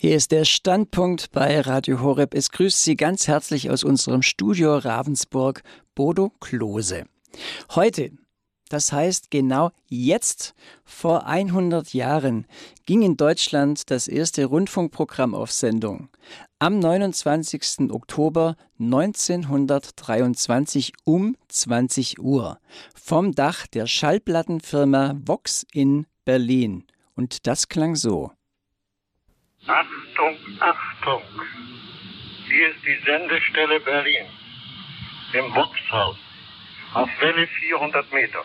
Hier ist der Standpunkt bei Radio Horeb. Es grüßt Sie ganz herzlich aus unserem Studio Ravensburg, Bodo Klose. Heute, das heißt genau jetzt, vor 100 Jahren, ging in Deutschland das erste Rundfunkprogramm auf Sendung. Am 29. Oktober 1923 um 20 Uhr vom Dach der Schallplattenfirma Vox in Berlin. Und das klang so. Achtung, Achtung! Hier ist die Sendestelle Berlin im Wuchshaus auf Welle 400 Meter.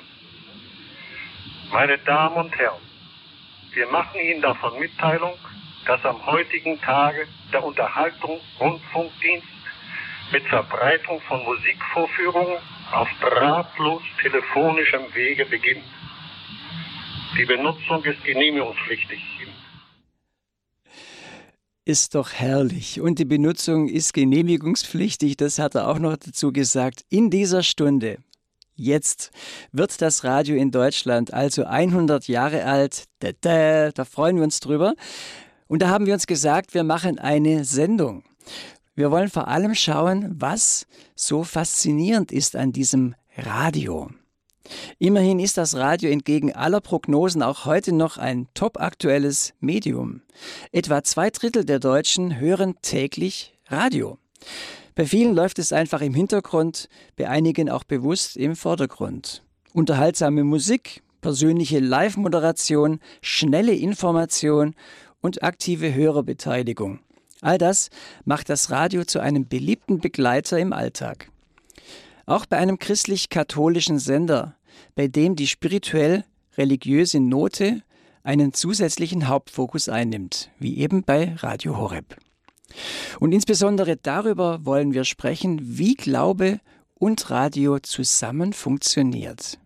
Meine Damen und Herren, wir machen Ihnen davon Mitteilung, dass am heutigen Tage der Unterhaltungsrundfunkdienst mit Verbreitung von Musikvorführungen auf drahtlos telefonischem Wege beginnt. Die Benutzung ist genehmigungspflichtig ist doch herrlich. Und die Benutzung ist genehmigungspflichtig, das hat er auch noch dazu gesagt. In dieser Stunde, jetzt, wird das Radio in Deutschland also 100 Jahre alt. Da, da, da freuen wir uns drüber. Und da haben wir uns gesagt, wir machen eine Sendung. Wir wollen vor allem schauen, was so faszinierend ist an diesem Radio. Immerhin ist das Radio entgegen aller Prognosen auch heute noch ein topaktuelles Medium. Etwa zwei Drittel der Deutschen hören täglich Radio. Bei vielen läuft es einfach im Hintergrund, bei einigen auch bewusst im Vordergrund. Unterhaltsame Musik, persönliche Live-Moderation, schnelle Information und aktive Hörerbeteiligung. All das macht das Radio zu einem beliebten Begleiter im Alltag. Auch bei einem christlich-katholischen Sender, bei dem die spirituell-religiöse Note einen zusätzlichen Hauptfokus einnimmt, wie eben bei Radio Horeb. Und insbesondere darüber wollen wir sprechen, wie Glaube und Radio zusammen funktioniert.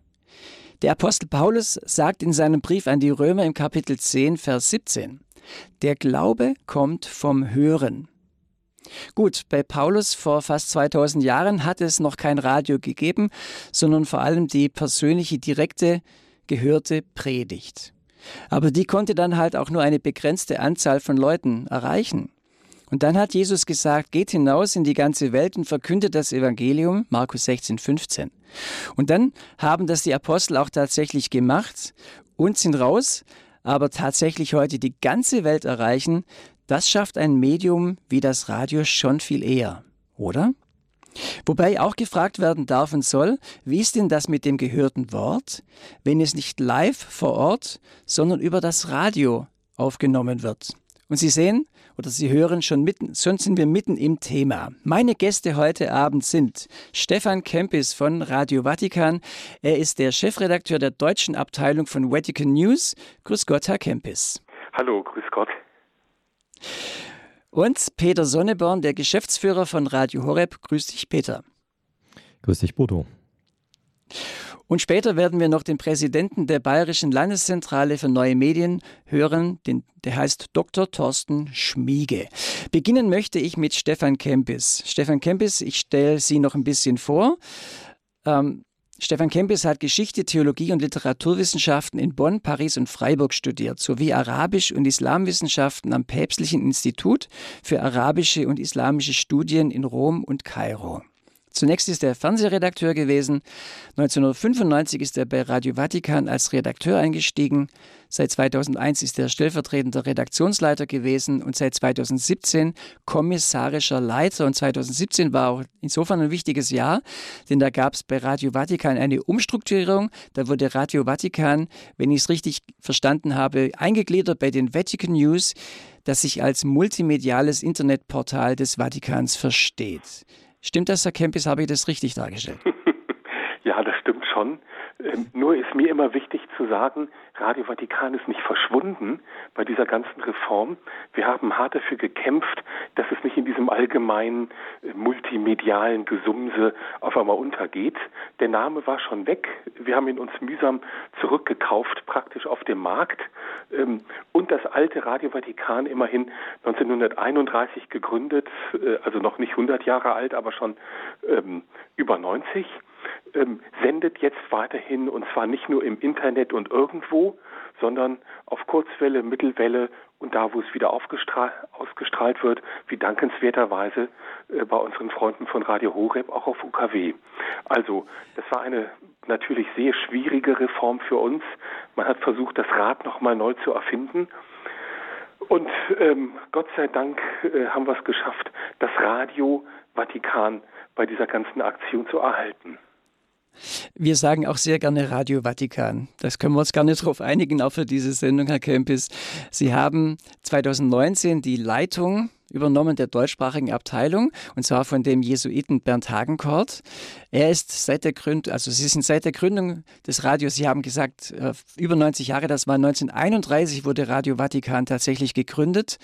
Der Apostel Paulus sagt in seinem Brief an die Römer im Kapitel 10, Vers 17, der Glaube kommt vom Hören Gut, bei Paulus vor fast 2000 Jahren hat es noch kein Radio gegeben, sondern vor allem die persönliche, direkte, gehörte Predigt. Aber die konnte dann halt auch nur eine begrenzte Anzahl von Leuten erreichen. Und dann hat Jesus gesagt, geht hinaus in die ganze Welt und verkündet das Evangelium, Markus 16, 15. Und dann haben das die Apostel auch tatsächlich gemacht und sind raus, aber tatsächlich heute die ganze Welt erreichen, das schafft ein Medium wie das Radio schon viel eher, oder? Wobei auch gefragt werden darf und soll, wie ist denn das mit dem gehörten Wort, wenn es nicht live vor Ort, sondern über das Radio aufgenommen wird? Und Sie sehen oder Sie hören schon mitten, schon sind wir mitten im Thema. Meine Gäste heute Abend sind Stefan Kempis von Radio Vatikan. Er ist der Chefredakteur der deutschen Abteilung von Vatican News. Grüß Gott, Herr Kempis. Hallo, grüß Gott. Und Peter Sonneborn, der Geschäftsführer von Radio Horeb. Grüß dich, Peter. Grüß dich, Bodo. Und später werden wir noch den Präsidenten der Bayerischen Landeszentrale für neue Medien hören, den, der heißt Dr. Thorsten Schmiege. Beginnen möchte ich mit Stefan Kempis. Stefan Kempis, ich stelle Sie noch ein bisschen vor. Ähm, Stefan Kempis hat Geschichte, Theologie und Literaturwissenschaften in Bonn, Paris und Freiburg studiert, sowie Arabisch- und Islamwissenschaften am Päpstlichen Institut für arabische und islamische Studien in Rom und Kairo. Zunächst ist er Fernsehredakteur gewesen. 1995 ist er bei Radio Vatikan als Redakteur eingestiegen. Seit 2001 ist er stellvertretender Redaktionsleiter gewesen und seit 2017 kommissarischer Leiter. Und 2017 war auch insofern ein wichtiges Jahr, denn da gab es bei Radio Vatikan eine Umstrukturierung. Da wurde Radio Vatikan, wenn ich es richtig verstanden habe, eingegliedert bei den Vatican News, das sich als multimediales Internetportal des Vatikans versteht. Stimmt das, Herr Kempis? Habe ich das richtig dargestellt? ja, das stimmt schon. Ähm, nur ist mir immer wichtig zu sagen, Radio Vatikan ist nicht verschwunden bei dieser ganzen Reform. Wir haben hart dafür gekämpft, dass es nicht in diesem allgemeinen äh, multimedialen Gesumse auf einmal untergeht. Der Name war schon weg. Wir haben ihn uns mühsam zurückgekauft, praktisch auf dem Markt. Ähm, und das alte Radio Vatikan, immerhin 1931 gegründet, äh, also noch nicht 100 Jahre alt, aber schon ähm, über 90 ähm, sendet jetzt weiterhin und zwar nicht nur im Internet und irgendwo, sondern auf Kurzwelle, Mittelwelle und da, wo es wieder ausgestrahlt wird, wie dankenswerterweise äh, bei unseren Freunden von Radio Horeb auch auf UKW. Also das war eine natürlich sehr schwierige Reform für uns. Man hat versucht, das Rad nochmal neu zu erfinden. Und ähm, Gott sei Dank äh, haben wir es geschafft, das Radio Vatikan bei dieser ganzen Aktion zu erhalten. Wir sagen auch sehr gerne Radio Vatikan. Das können wir uns gerne darauf einigen, auch für diese Sendung, Herr Kempis. Sie haben 2019 die Leitung übernommen der deutschsprachigen Abteilung und zwar von dem Jesuiten Bernd Hagenkort. Er ist seit der Gründung, also Sie sind seit der Gründung des Radios, Sie haben gesagt, äh, über 90 Jahre, das war 1931 wurde Radio Vatikan tatsächlich gegründet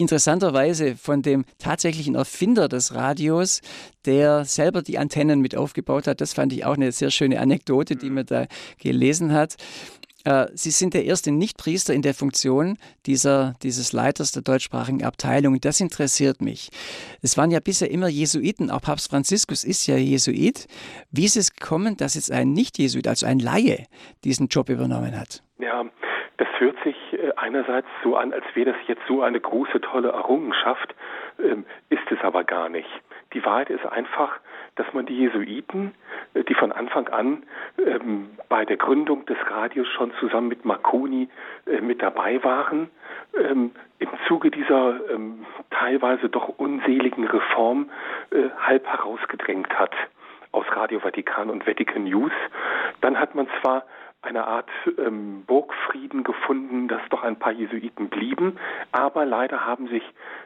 interessanterweise von dem tatsächlichen Erfinder des Radios, der selber die Antennen mit aufgebaut hat. Das fand ich auch eine sehr schöne Anekdote, die man da gelesen hat. Äh, Sie sind der erste Nichtpriester in der Funktion dieser, dieses Leiters der deutschsprachigen Abteilung. Das interessiert mich. Es waren ja bisher immer Jesuiten. Auch Papst Franziskus ist ja Jesuit. Wie ist es gekommen, dass jetzt ein Nicht-Jesuit, also ein Laie, diesen Job übernommen hat? Ja, das hört sich einerseits so an, als wäre das jetzt so eine große, tolle Errungenschaft, ähm, ist es aber gar nicht. Die Wahrheit ist einfach, dass man die Jesuiten, äh, die von Anfang an ähm, bei der Gründung des Radios schon zusammen mit Marconi äh, mit dabei waren, ähm, im Zuge dieser ähm, teilweise doch unseligen Reform äh, halb herausgedrängt hat aus Radio Vatikan und Vatican News. Dann hat man zwar eine Art ähm, Burgfrieden gefunden, dass doch ein paar Jesuiten blieben. Aber leider haben sich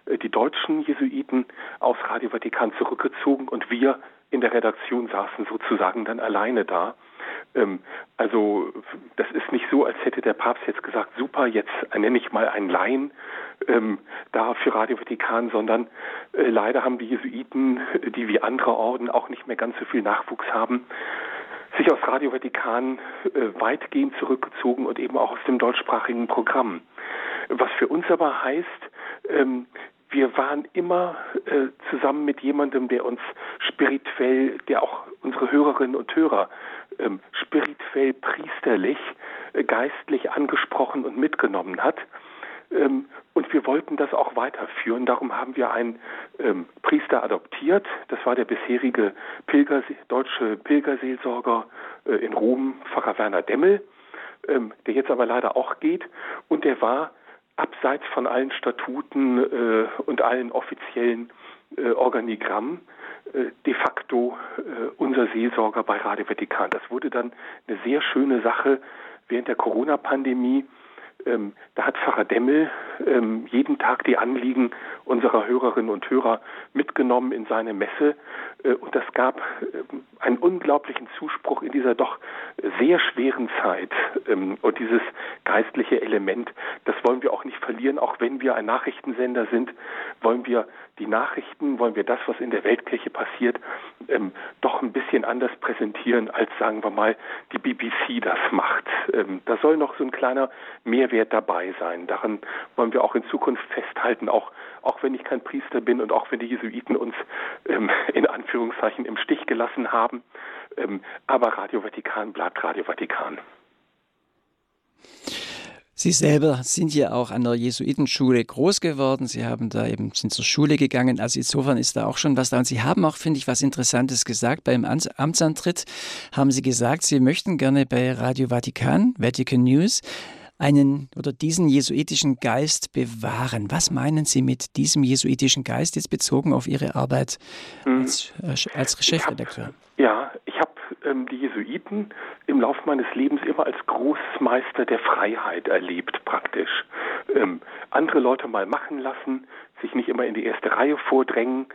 äh, die deutschen Jesuiten aus Radio Vatikan zurückgezogen und wir in der Redaktion saßen sozusagen dann alleine da. Ähm, also das ist nicht so, als hätte der Papst jetzt gesagt, super, jetzt nenne ich mal einen Laien ähm, da für Radio Vatikan, sondern äh, leider haben die Jesuiten, die wie andere Orden auch nicht mehr ganz so viel Nachwuchs haben, sich aus Radio Vatikan äh, weitgehend zurückgezogen und eben auch aus dem deutschsprachigen Programm. Was für uns aber heißt, ähm, wir waren immer äh, zusammen mit jemandem, der uns spirituell, der auch unsere Hörerinnen und Hörer ähm, spirituell, priesterlich, äh, geistlich angesprochen und mitgenommen hat. Ähm, und wir wollten das auch weiterführen. Darum haben wir einen ähm, Priester adoptiert. Das war der bisherige Pilger, deutsche Pilgerseelsorger äh, in Rom, Pfarrer Werner Demmel, ähm, der jetzt aber leider auch geht. Und der war abseits von allen Statuten äh, und allen offiziellen äh, Organigrammen äh, de facto äh, unser Seelsorger bei Radio Vatikan. Das wurde dann eine sehr schöne Sache während der Corona-Pandemie ähm, da hat Pfarrer Demmel ähm, jeden Tag die Anliegen unserer Hörerinnen und Hörer mitgenommen in seine Messe. Äh, und das gab äh, einen unglaublichen Zuspruch in dieser doch sehr schweren Zeit. Ähm, und dieses geistliche Element, das wollen wir auch nicht verlieren, auch wenn wir ein Nachrichtensender sind, wollen wir die Nachrichten, wollen wir das, was in der Weltkirche passiert, ähm, doch ein bisschen anders präsentieren, als sagen wir mal die BBC das macht. Ähm, da soll noch so ein kleiner Mehrwert dabei sein. Daran wollen wir auch in Zukunft festhalten, auch, auch wenn ich kein Priester bin und auch wenn die Jesuiten uns ähm, in Anführungszeichen im Stich gelassen haben. Ähm, aber Radio Vatikan bleibt Radio Vatikan. Sie selber sind ja auch an der Jesuitenschule groß geworden. Sie haben da eben sind zur Schule gegangen. Also insofern ist da auch schon was da. Und Sie haben auch, finde ich, was Interessantes gesagt. Beim Amtsantritt haben Sie gesagt, Sie möchten gerne bei Radio Vatikan, Vatican News, einen oder diesen jesuitischen Geist bewahren. Was meinen Sie mit diesem jesuitischen Geist jetzt bezogen auf Ihre Arbeit hm. als, äh, als Chefredakteur? Ja, ähm, die Jesuiten im Laufe meines Lebens immer als Großmeister der Freiheit erlebt, praktisch. Ähm, andere Leute mal machen lassen, sich nicht immer in die erste Reihe vordrängen,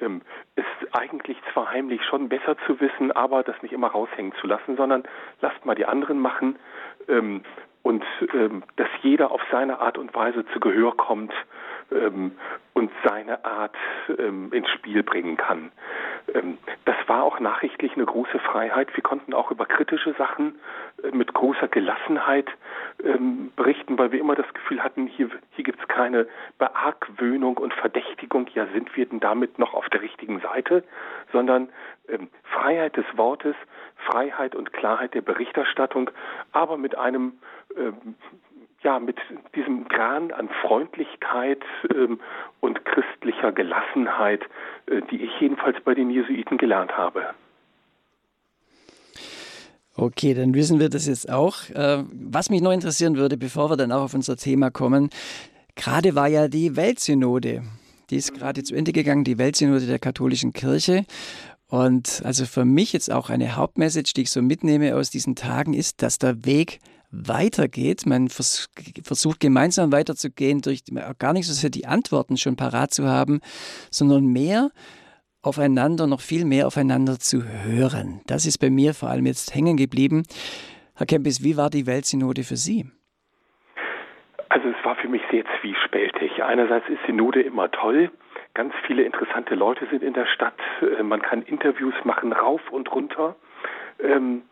ähm, ist eigentlich zwar heimlich schon besser zu wissen, aber das nicht immer raushängen zu lassen, sondern lasst mal die anderen machen ähm, und ähm, dass jeder auf seine Art und Weise zu Gehör kommt ähm, und seine Art ähm, ins Spiel bringen kann. Ähm, das war auch nachrichtlich eine große Freiheit. Wir konnten auch über kritische Sachen äh, mit großer Gelassenheit ähm, berichten, weil wir immer das Gefühl hatten, hier, hier gibt es keine Beargwöhnung und Verdächtigung, ja sind wir denn damit noch auf der richtigen Seite, sondern ähm, Freiheit des Wortes, Freiheit und Klarheit der Berichterstattung, aber mit einem ähm, ja, mit diesem Gran an Freundlichkeit ähm, und christlicher Gelassenheit, äh, die ich jedenfalls bei den Jesuiten gelernt habe. Okay, dann wissen wir das jetzt auch. Äh, was mich noch interessieren würde, bevor wir dann auch auf unser Thema kommen, gerade war ja die Weltsynode. Die ist gerade zu Ende gegangen, die Weltsynode der katholischen Kirche. Und also für mich jetzt auch eine Hauptmessage, die ich so mitnehme aus diesen Tagen, ist, dass der Weg weitergeht. Man vers versucht gemeinsam weiterzugehen, durch gar nicht so sehr die Antworten schon parat zu haben, sondern mehr aufeinander, noch viel mehr aufeinander zu hören. Das ist bei mir vor allem jetzt hängen geblieben. Herr Kempis, wie war die Weltsynode für Sie? Also es war für mich sehr zwiespältig. Einerseits ist Synode immer toll. Ganz viele interessante Leute sind in der Stadt. Äh, man kann Interviews machen, rauf und runter. Ähm,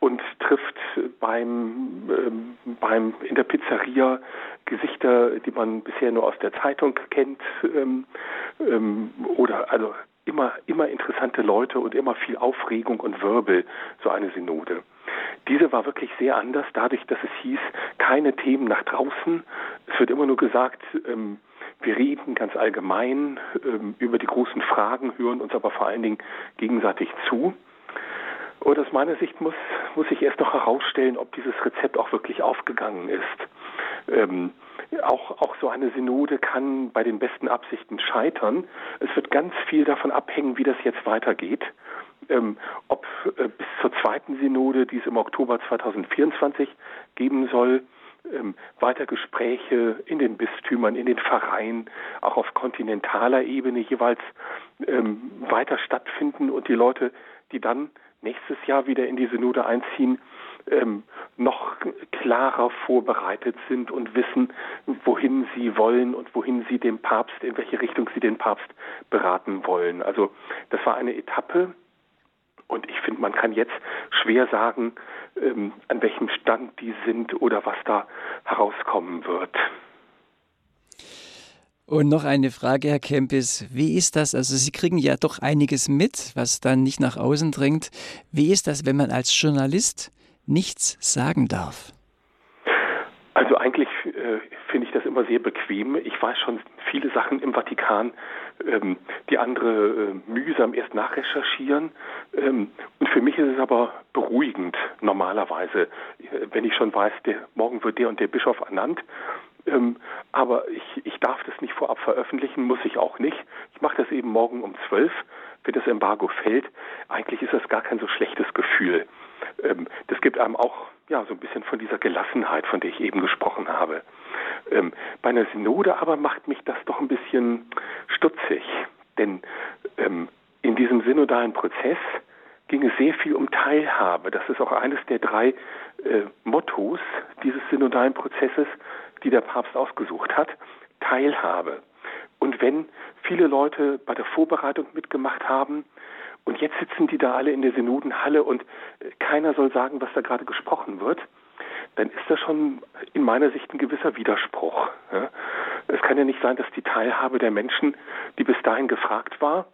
und trifft beim, ähm, beim in der Pizzeria Gesichter, die man bisher nur aus der Zeitung kennt, ähm, ähm, oder also immer, immer interessante Leute und immer viel Aufregung und Wirbel, so eine Synode. Diese war wirklich sehr anders, dadurch, dass es hieß, keine Themen nach draußen. Es wird immer nur gesagt, ähm, wir reden ganz allgemein ähm, über die großen Fragen, hören uns aber vor allen Dingen gegenseitig zu. Und aus meiner Sicht muss, muss ich erst noch herausstellen, ob dieses Rezept auch wirklich aufgegangen ist. Ähm, auch, auch so eine Synode kann bei den besten Absichten scheitern. Es wird ganz viel davon abhängen, wie das jetzt weitergeht. Ähm, ob äh, bis zur zweiten Synode, die es im Oktober 2024 geben soll, ähm, weiter Gespräche in den Bistümern, in den Pfarreien, auch auf kontinentaler Ebene jeweils ähm, weiter stattfinden und die Leute, die dann nächstes Jahr wieder in die Synode einziehen, ähm, noch klarer vorbereitet sind und wissen, wohin sie wollen und wohin sie den Papst, in welche Richtung sie den Papst beraten wollen. Also das war eine Etappe und ich finde, man kann jetzt schwer sagen, ähm, an welchem Stand die sind oder was da herauskommen wird. Und noch eine Frage, Herr Kempis. Wie ist das? Also Sie kriegen ja doch einiges mit, was dann nicht nach außen dringt. Wie ist das, wenn man als Journalist nichts sagen darf? Also eigentlich äh, finde ich das immer sehr bequem. Ich weiß schon viele Sachen im Vatikan, ähm, die andere äh, mühsam erst nachrecherchieren. Ähm, und für mich ist es aber beruhigend normalerweise, äh, wenn ich schon weiß, der, morgen wird der und der Bischof ernannt ähm, aber ich, ich darf das nicht vorab veröffentlichen, muss ich auch nicht. Ich mache das eben morgen um zwölf, wenn das Embargo fällt. Eigentlich ist das gar kein so schlechtes Gefühl. Ähm, das gibt einem auch ja so ein bisschen von dieser Gelassenheit, von der ich eben gesprochen habe. Ähm, bei einer Synode aber macht mich das doch ein bisschen stutzig, denn ähm, in diesem synodalen Prozess ging es sehr viel um Teilhabe. Das ist auch eines der drei äh, Mottos dieses synodalen Prozesses die der Papst ausgesucht hat, Teilhabe. Und wenn viele Leute bei der Vorbereitung mitgemacht haben und jetzt sitzen die da alle in der Synodenhalle und äh, keiner soll sagen, was da gerade gesprochen wird, dann ist das schon in meiner Sicht ein gewisser Widerspruch. Es kann ja nicht sein, dass die Teilhabe der Menschen, die bis dahin gefragt war,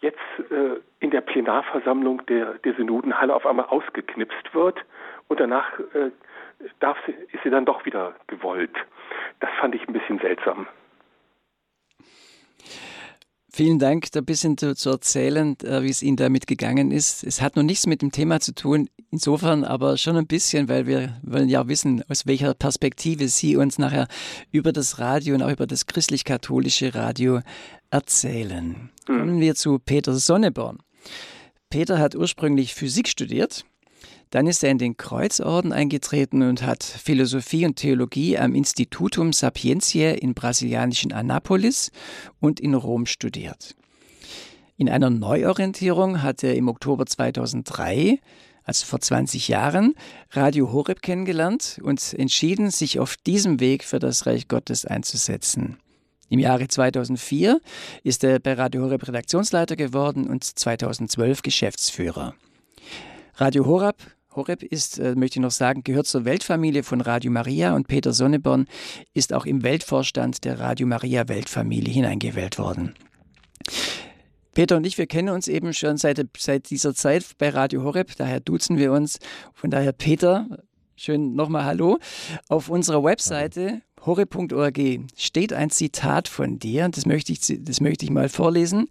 jetzt äh, in der Plenarversammlung der, der Synodenhalle auf einmal ausgeknipst wird und danach äh, darf sie, ist sie dann doch wieder gewollt. Das fand ich ein bisschen seltsam. Vielen Dank, da ein bisschen zu, zu erzählen, äh, wie es Ihnen damit gegangen ist. Es hat noch nichts mit dem Thema zu tun, insofern aber schon ein bisschen, weil wir wollen ja wissen, aus welcher Perspektive Sie uns nachher über das Radio und auch über das christlich-katholische Radio erzählen. Hm. Kommen wir zu Peter Sonneborn. Peter hat ursprünglich Physik studiert dann ist er in den Kreuzorden eingetreten und hat Philosophie und Theologie am Institutum Sapientiae in brasilianischen Anápolis und in Rom studiert. In einer Neuorientierung hat er im Oktober 2003 also vor 20 Jahren, Radio Horeb kennengelernt und entschieden, sich auf diesem Weg für das Reich Gottes einzusetzen. Im Jahre 2004 ist er bei Radio Horeb Redaktionsleiter geworden und 2012 Geschäftsführer. Radio Horeb Horeb ist, äh, möchte ich noch sagen, gehört zur Weltfamilie von Radio Maria und Peter Sonneborn ist auch im Weltvorstand der Radio Maria Weltfamilie hineingewählt worden. Peter und ich, wir kennen uns eben schon seit, seit dieser Zeit bei Radio Horeb, daher duzen wir uns. Von daher, Peter, Schön nochmal Hallo. Auf unserer Webseite horre.org steht ein Zitat von dir, das möchte, ich, das möchte ich mal vorlesen.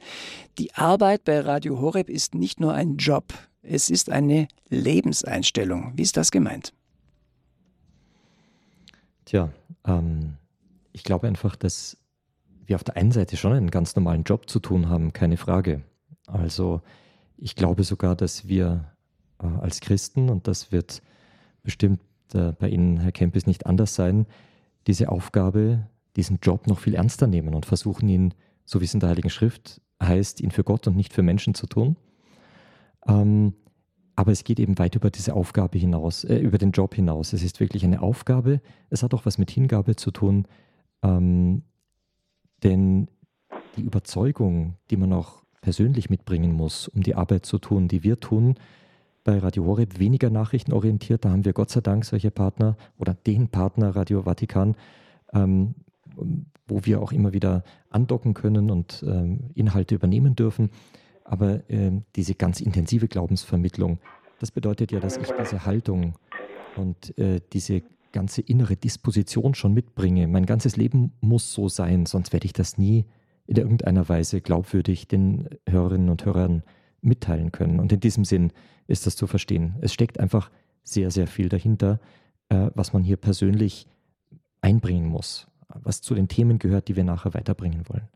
Die Arbeit bei Radio Horeb ist nicht nur ein Job, es ist eine Lebenseinstellung. Wie ist das gemeint? Tja, ähm, ich glaube einfach, dass wir auf der einen Seite schon einen ganz normalen Job zu tun haben, keine Frage. Also ich glaube sogar, dass wir äh, als Christen, und das wird bestimmt äh, bei Ihnen, Herr Kempis, nicht anders sein, diese Aufgabe, diesen Job noch viel ernster nehmen und versuchen ihn, so wie es in der Heiligen Schrift heißt, ihn für Gott und nicht für Menschen zu tun. Ähm, aber es geht eben weit über diese Aufgabe hinaus, äh, über den Job hinaus. Es ist wirklich eine Aufgabe. Es hat auch was mit Hingabe zu tun. Ähm, denn die Überzeugung, die man auch persönlich mitbringen muss, um die Arbeit zu tun, die wir tun, bei Radio Horeb weniger nachrichtenorientiert. Da haben wir Gott sei Dank solche Partner oder den Partner Radio Vatikan, ähm, wo wir auch immer wieder andocken können und ähm, Inhalte übernehmen dürfen. Aber ähm, diese ganz intensive Glaubensvermittlung, das bedeutet ja, dass ich diese Haltung und äh, diese ganze innere Disposition schon mitbringe. Mein ganzes Leben muss so sein, sonst werde ich das nie in irgendeiner Weise glaubwürdig den Hörerinnen und Hörern mitteilen können. Und in diesem Sinn ist das zu verstehen. Es steckt einfach sehr, sehr viel dahinter, äh, was man hier persönlich einbringen muss, was zu den Themen gehört, die wir nachher weiterbringen wollen.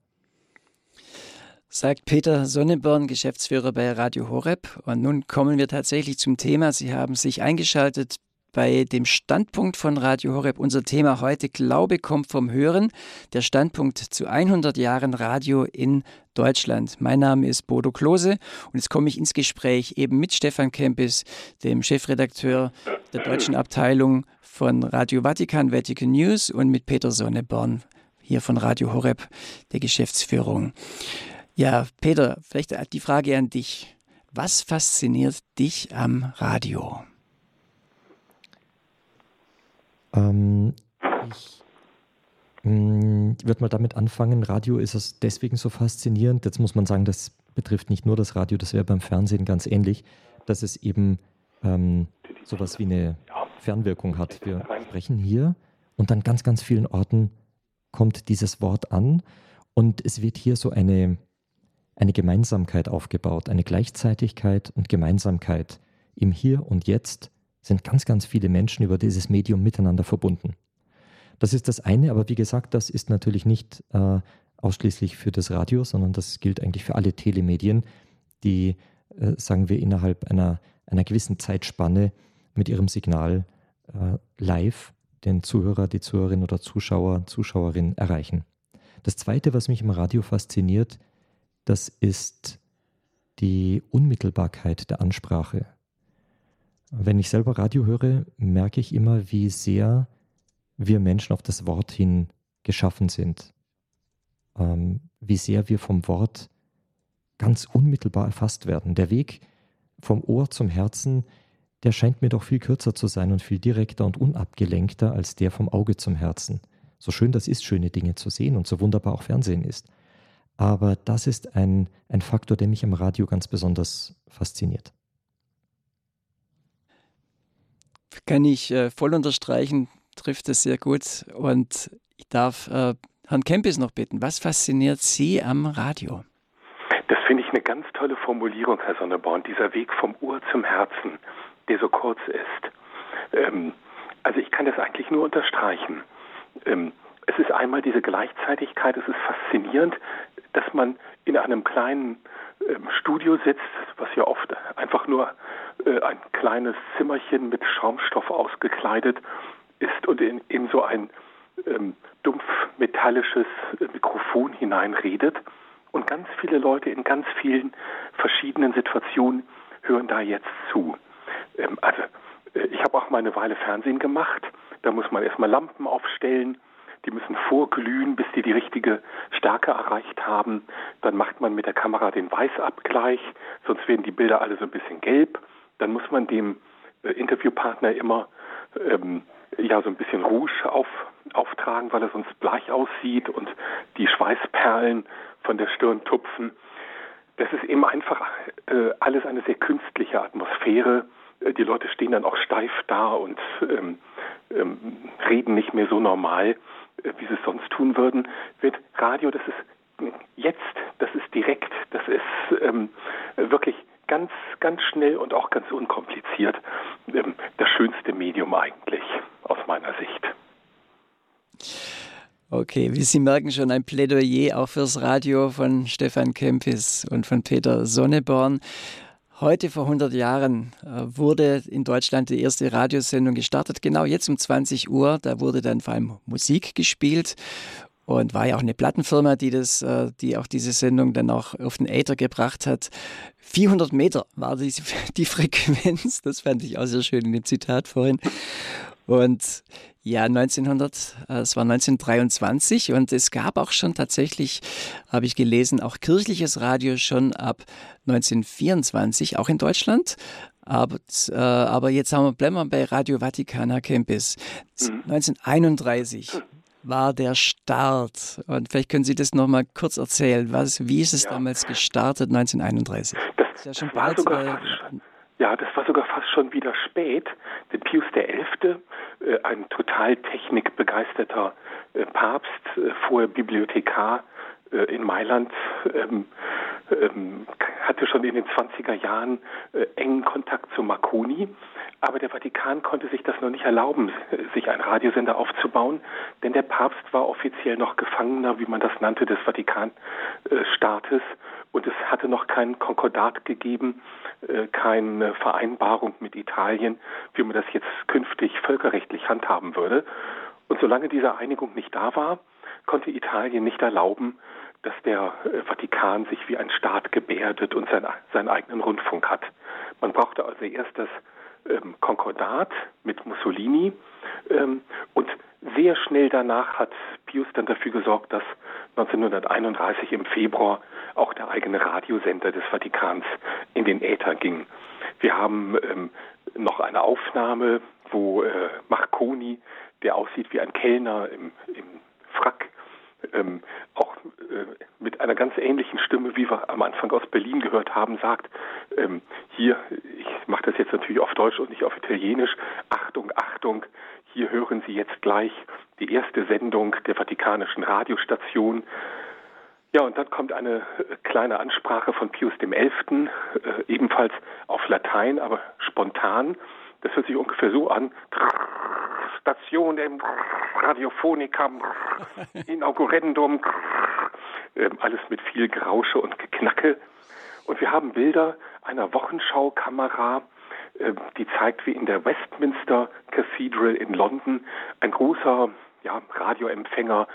Sagt Peter Sonneborn, Geschäftsführer bei Radio Horeb. Und nun kommen wir tatsächlich zum Thema. Sie haben sich eingeschaltet bei dem Standpunkt von Radio Horeb. Unser Thema heute Glaube kommt vom Hören. Der Standpunkt zu 100 Jahren Radio in Deutschland. Mein Name ist Bodo Klose und jetzt komme ich ins Gespräch eben mit Stefan Kempis, dem Chefredakteur der deutschen Abteilung von Radio Vatikan, Vatican News und mit Peter Sonneborn hier von Radio Horeb, der Geschäftsführung. Ja, Peter, vielleicht die Frage an dich. Was fasziniert dich am Radio? Ähm, ich mm, würde mal damit anfangen. Radio ist es deswegen so faszinierend. Jetzt muss man sagen, das betrifft nicht nur das Radio, das wäre beim Fernsehen ganz ähnlich, dass es eben ähm, sowas wie eine Fernwirkung hat. Wir sprechen hier und an ganz, ganz vielen Orten kommt dieses Wort an und es wird hier so eine, eine Gemeinsamkeit aufgebaut, eine Gleichzeitigkeit und Gemeinsamkeit im Hier und Jetzt sind ganz, ganz viele Menschen über dieses Medium miteinander verbunden. Das ist das eine, aber wie gesagt, das ist natürlich nicht äh, ausschließlich für das Radio, sondern das gilt eigentlich für alle Telemedien, die, äh, sagen wir, innerhalb einer, einer gewissen Zeitspanne mit ihrem Signal äh, live den Zuhörer, die Zuhörerin oder Zuschauer, Zuschauerin erreichen. Das Zweite, was mich im Radio fasziniert, das ist die Unmittelbarkeit der Ansprache. Wenn ich selber Radio höre, merke ich immer, wie sehr wir Menschen auf das Wort hin geschaffen sind. Ähm, wie sehr wir vom Wort ganz unmittelbar erfasst werden. Der Weg vom Ohr zum Herzen, der scheint mir doch viel kürzer zu sein und viel direkter und unabgelenkter als der vom Auge zum Herzen. So schön das ist, schöne Dinge zu sehen und so wunderbar auch Fernsehen ist. Aber das ist ein, ein Faktor, der mich am Radio ganz besonders fasziniert. kann ich äh, voll unterstreichen, trifft es sehr gut. Und ich darf äh, Herrn Kempis noch bitten, was fasziniert Sie am Radio? Das finde ich eine ganz tolle Formulierung, Herr Sonneborn, dieser Weg vom Ohr zum Herzen, der so kurz ist. Ähm, also ich kann das eigentlich nur unterstreichen. Ähm, es ist einmal diese Gleichzeitigkeit, es ist faszinierend, dass man in einem kleinen ähm, Studio sitzt, was ja oft einfach nur äh, ein kleines Zimmerchen mit Schaumstoff ausgekleidet ist und in, in so ein ähm, dumpf metallisches äh, Mikrofon hineinredet. Und ganz viele Leute in ganz vielen verschiedenen Situationen hören da jetzt zu. Ähm, also, äh, ich habe auch mal eine Weile Fernsehen gemacht. Da muss man erstmal Lampen aufstellen die müssen vorglühen, bis die die richtige Stärke erreicht haben. Dann macht man mit der Kamera den Weißabgleich, sonst werden die Bilder alle so ein bisschen gelb. Dann muss man dem äh, Interviewpartner immer ähm, ja so ein bisschen Rouge auf, auftragen, weil er sonst bleich aussieht und die Schweißperlen von der Stirn tupfen. Das ist eben einfach äh, alles eine sehr künstliche Atmosphäre. äh, die Leute stehen dann auch steif da und ähm, ähm, reden nicht mehr so normal, wie sie es sonst tun würden, wird Radio, das ist jetzt, das ist direkt, das ist ähm, wirklich ganz, ganz schnell und auch ganz unkompliziert ähm, das schönste Medium eigentlich aus meiner Sicht. Okay, wie Sie merken schon ein Plädoyer auch fürs Radio von Stefan Kempis und von Peter Sonneborn. Heute vor 100 Jahren äh, wurde in Deutschland die erste Radiosendung gestartet, genau jetzt um 20 Uhr. Da wurde dann vor allem Musik gespielt und war ja auch eine Plattenfirma, die das, äh, die auch diese Sendung dann auch auf den Äther gebracht hat. 400 Meter war die, die Frequenz, das fand ich auch sehr schön in dem Zitat vorhin. Und ja, 1900, äh, es war 1923 und es gab auch schon tatsächlich, habe ich gelesen, auch kirchliches Radio schon ab 1924, auch in Deutschland. Aber, äh, aber jetzt haben wir, bleiben wir bei Radio Vaticana Campus. Mhm. 1931 war der Start. Und vielleicht können Sie das nochmal kurz erzählen. Was, wie ist es ja. damals gestartet, 1931? Das, das ist ja schon bald. Sogar äh, ja, das war sogar fast schon wieder spät, denn Pius XI., äh, ein total technikbegeisterter äh, Papst, vorher Bibliothekar äh, in Mailand, ähm, ähm, hatte schon in den 20er Jahren engen Kontakt zu Marconi, aber der Vatikan konnte sich das noch nicht erlauben, sich einen Radiosender aufzubauen, denn der Papst war offiziell noch Gefangener, wie man das nannte, des Vatikanstaates und es hatte noch kein Konkordat gegeben, äh, keine Vereinbarung mit Italien, wie man das jetzt künftig völkerrechtlich handhaben würde. Und solange diese Einigung nicht da war, konnte Italien nicht erlauben, dass der äh, Vatikan sich wie ein Staat gebärdet und sein, seinen eigenen Rundfunk hat. Man brauchte also erst das ähm, Konkordat mit Mussolini ähm, und sehr schnell danach hat Pius dann dafür gesorgt, dass 1931 im Februar auch der eigene Radiosender des Vatikans in den Äther ging. Wir haben ähm, noch eine Aufnahme, wo äh, Marconi, der aussieht wie ein Kellner im, im Frack, ähm, auch äh, mit einer ganz ähnlichen Stimme, wie wir am Anfang aus Berlin gehört haben, sagt, ähm, hier, ich mache das jetzt natürlich auf Deutsch und nicht auf Italienisch, Achtung, Achtung, hier hören Sie jetzt gleich die erste Sendung der Vatikanischen Radiostation. Ja, und dann kommt eine kleine Ansprache von Pius XI., äh, ebenfalls auf Latein, aber spontan. Das hört sich ungefähr so an. Station im Radiophonicam, Inaugurendum, äh, alles mit viel Grausche und Geknacke. Und wir haben Bilder einer Wochenschaukamera, äh, die zeigt, wie in der Westminster Cathedral in London ein großer ja, Radioempfänger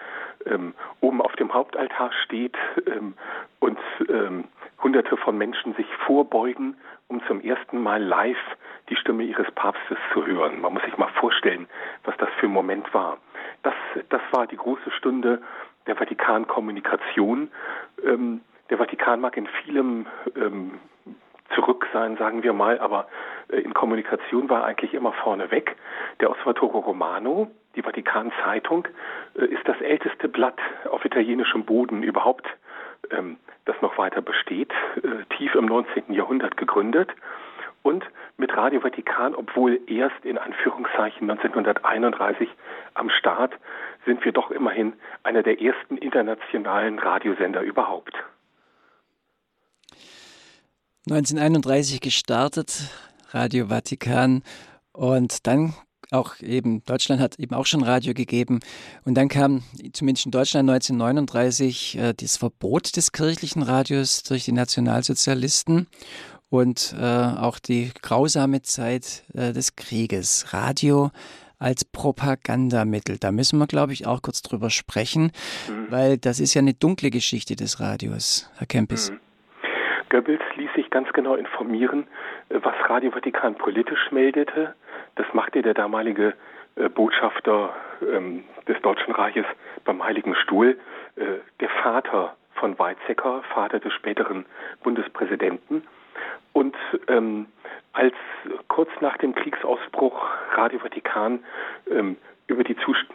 ähm, oben auf dem Hauptaltar steht ähm, und ähm, Hunderte von Menschen sich vorbeugen, um zum ersten Mal live die Stimme ihres Papstes zu hören. Man muss sich mal vorstellen, was das für ein Moment war. Das, das war die große Stunde der Vatikankommunikation. Ähm, der Vatikan mag in vielem ähm, zurück sein, sagen wir mal, aber äh, in Kommunikation war eigentlich immer vorne weg. Der Osservatore Romano, die Vatikan-Zeitung, äh, ist das älteste Blatt auf italienischem Boden überhaupt, das noch weiter besteht, äh, tief im 19. Jahrhundert gegründet. Und mit Radio Vatikan, obwohl erst in Anführungszeichen 1931 am Start, sind wir doch immerhin einer der ersten internationalen Radiosender überhaupt. 1931 gestartet, Radio Vatikan. Und dann auch eben, Deutschland hat eben auch schon Radio gegeben. Und dann kam zumindest in Deutschland 1939 äh, das Verbot des kirchlichen Radios durch die Nationalsozialisten und äh, auch die grausame Zeit äh, des Krieges. Radio als Propagandamittel. Da müssen wir, glaube ich, auch kurz drüber sprechen, mhm. weil das ist ja eine dunkle Geschichte des Radios, Herr Kempis. Mhm. Goebbels ließ sich ganz genau informieren, was Radio Vatikan politisch meldete. Das machte der damalige äh, Botschafter ähm, des Deutschen Reiches beim Heiligen Stuhl, äh, der Vater von Weizsäcker, Vater des späteren Bundespräsidenten. Und ähm, als kurz nach dem Kriegsausbruch Radio Vatikan ähm, über,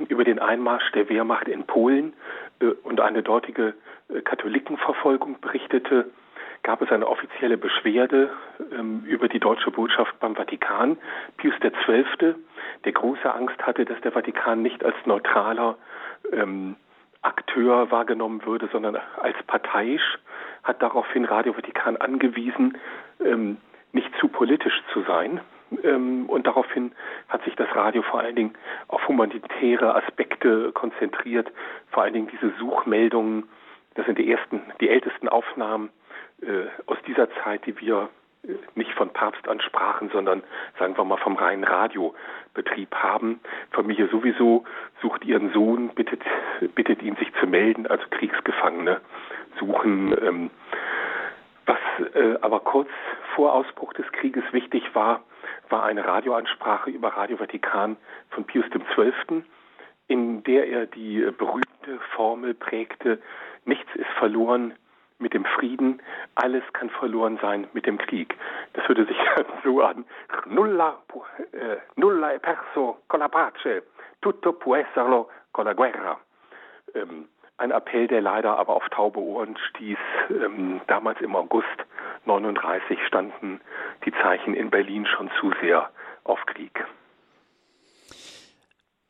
über den Einmarsch der Wehrmacht in Polen äh, und eine dortige äh, Katholikenverfolgung berichtete, gab es eine offizielle Beschwerde ähm, über die deutsche Botschaft beim Vatikan. Pius XII., der große Angst hatte, dass der Vatikan nicht als neutraler ähm, Akteur wahrgenommen würde, sondern als parteiisch, hat daraufhin Radio Vatikan angewiesen, ähm, nicht zu politisch zu sein. Ähm, und daraufhin hat sich das Radio vor allen Dingen auf humanitäre Aspekte konzentriert, vor allen Dingen diese Suchmeldungen. Das sind die ersten, die ältesten Aufnahmen aus dieser Zeit, die wir äh, nicht von Papst ansprachen, sondern sagen wir mal vom reinen Radiobetrieb haben. Familie sowieso sucht ihren Sohn, bittet, bittet ihn sich zu melden, also Kriegsgefangene suchen. Ähm, was äh, aber kurz vor Ausbruch des Krieges wichtig war, war eine Radioansprache über Radio Vatikan von Pius XII., in der er die berühmte Formel prägte, nichts ist verloren mit dem Frieden, alles kann verloren sein mit dem Krieg. Das würde sich so an, nulla, äh, nulla è perso con la pace, tutto può esserlo con la guerra. Ähm, ein Appell, der leider aber auf taube Ohren stieß. Ähm, damals im August 39 standen die Zeichen in Berlin schon zu sehr auf Krieg.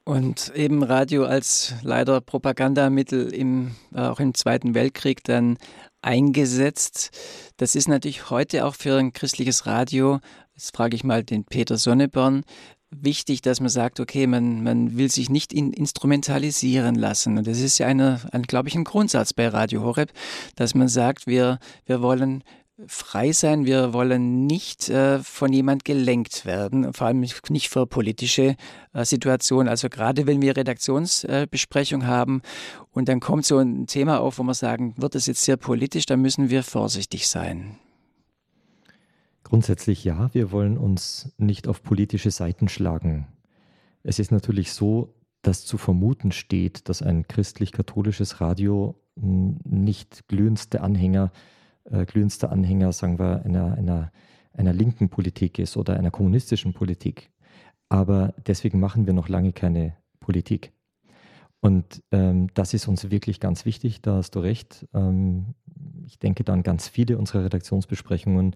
Und eben Radio als leider Propagandamittel im, äh, auch im Zweiten Weltkrieg dann eingesetzt. Das ist natürlich heute auch für ein christliches Radio, jetzt frage ich mal den Peter Sonneborn, wichtig, dass man sagt, okay, man, man will sich nicht in, instrumentalisieren lassen. Und das ist ja eine, ein, glaube ich, ein Grundsatz bei Radio Horeb, dass man sagt, wir, wir wollen frei sein, wir wollen nicht äh, von jemand gelenkt werden, vor allem nicht für politische äh, Situationen. Also gerade wenn wir Redaktionsbesprechung äh, haben und dann kommt so ein Thema auf, wo wir sagen, wird es jetzt sehr politisch, dann müssen wir vorsichtig sein. Grundsätzlich ja, wir wollen uns nicht auf politische Seiten schlagen. Es ist natürlich so, dass zu vermuten steht, dass ein christlich-katholisches Radio hm, nicht glühendste Anhänger, äh, glühendster Anhänger, sagen wir, einer, einer, einer linken Politik ist oder einer kommunistischen Politik. Aber deswegen machen wir noch lange keine Politik. Und ähm, das ist uns wirklich ganz wichtig, da hast du recht. Ähm, ich denke dann ganz viele unserer Redaktionsbesprechungen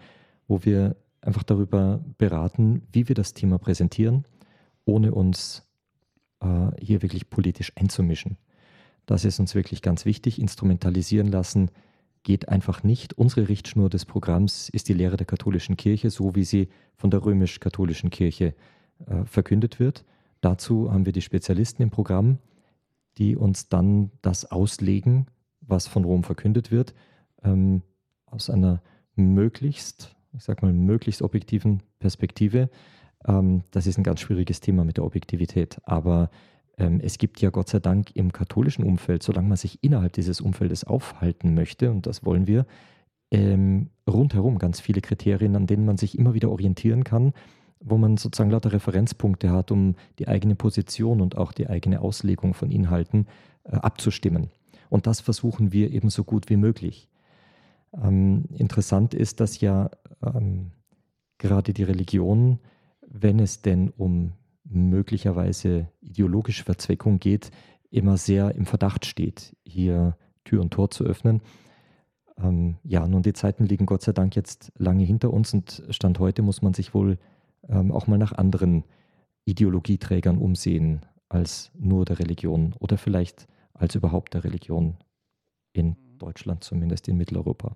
wo wir einfach darüber beraten, wie wir das Thema präsentieren, ohne uns äh, hier wirklich politisch einzumischen. Das ist uns wirklich ganz wichtig. Instrumentalisieren lassen geht einfach nicht. Unsere Richtschnur des Programms ist die Lehre der katholischen Kirche, so wie sie von der römisch-katholischen Kirche äh, verkündet wird. Dazu haben wir die Spezialisten im Programm, die uns dann das auslegen, was von Rom verkündet wird, ähm, aus einer möglichst ich sag mal, möglichst objektiven Perspektive. Ähm, das ist ein ganz schwieriges Thema mit der Objektivität. Aber es gibt ja Gott sei Dank im katholischen Umfeld, solange man sich innerhalb dieses Umfeldes aufhalten möchte, und das wollen wir, ähm, rundherum ganz viele Kriterien, an denen man sich immer wieder orientieren kann, wo man sozusagen lauter Referenzpunkte hat, um die eigene Position und auch die eigene Auslegung von Inhalten äh, abzustimmen. Und das versuchen wir eben so gut wie möglich. Ähm, interessant ist, dass ja ähm, gerade die Religion, wenn es denn um möglicherweise ideologische Verzweckung geht, immer sehr im Verdacht steht, hier Tür und Tor zu öffnen. Ähm, ja, nun die Zeiten liegen Gott sei Dank jetzt lange hinter uns und Stand heute muss man sich wohl ähm, auch mal nach anderen Ideologieträgern umsehen als nur der Religion oder vielleicht als überhaupt der Religion in Deutschland, zumindest in Mitteleuropa.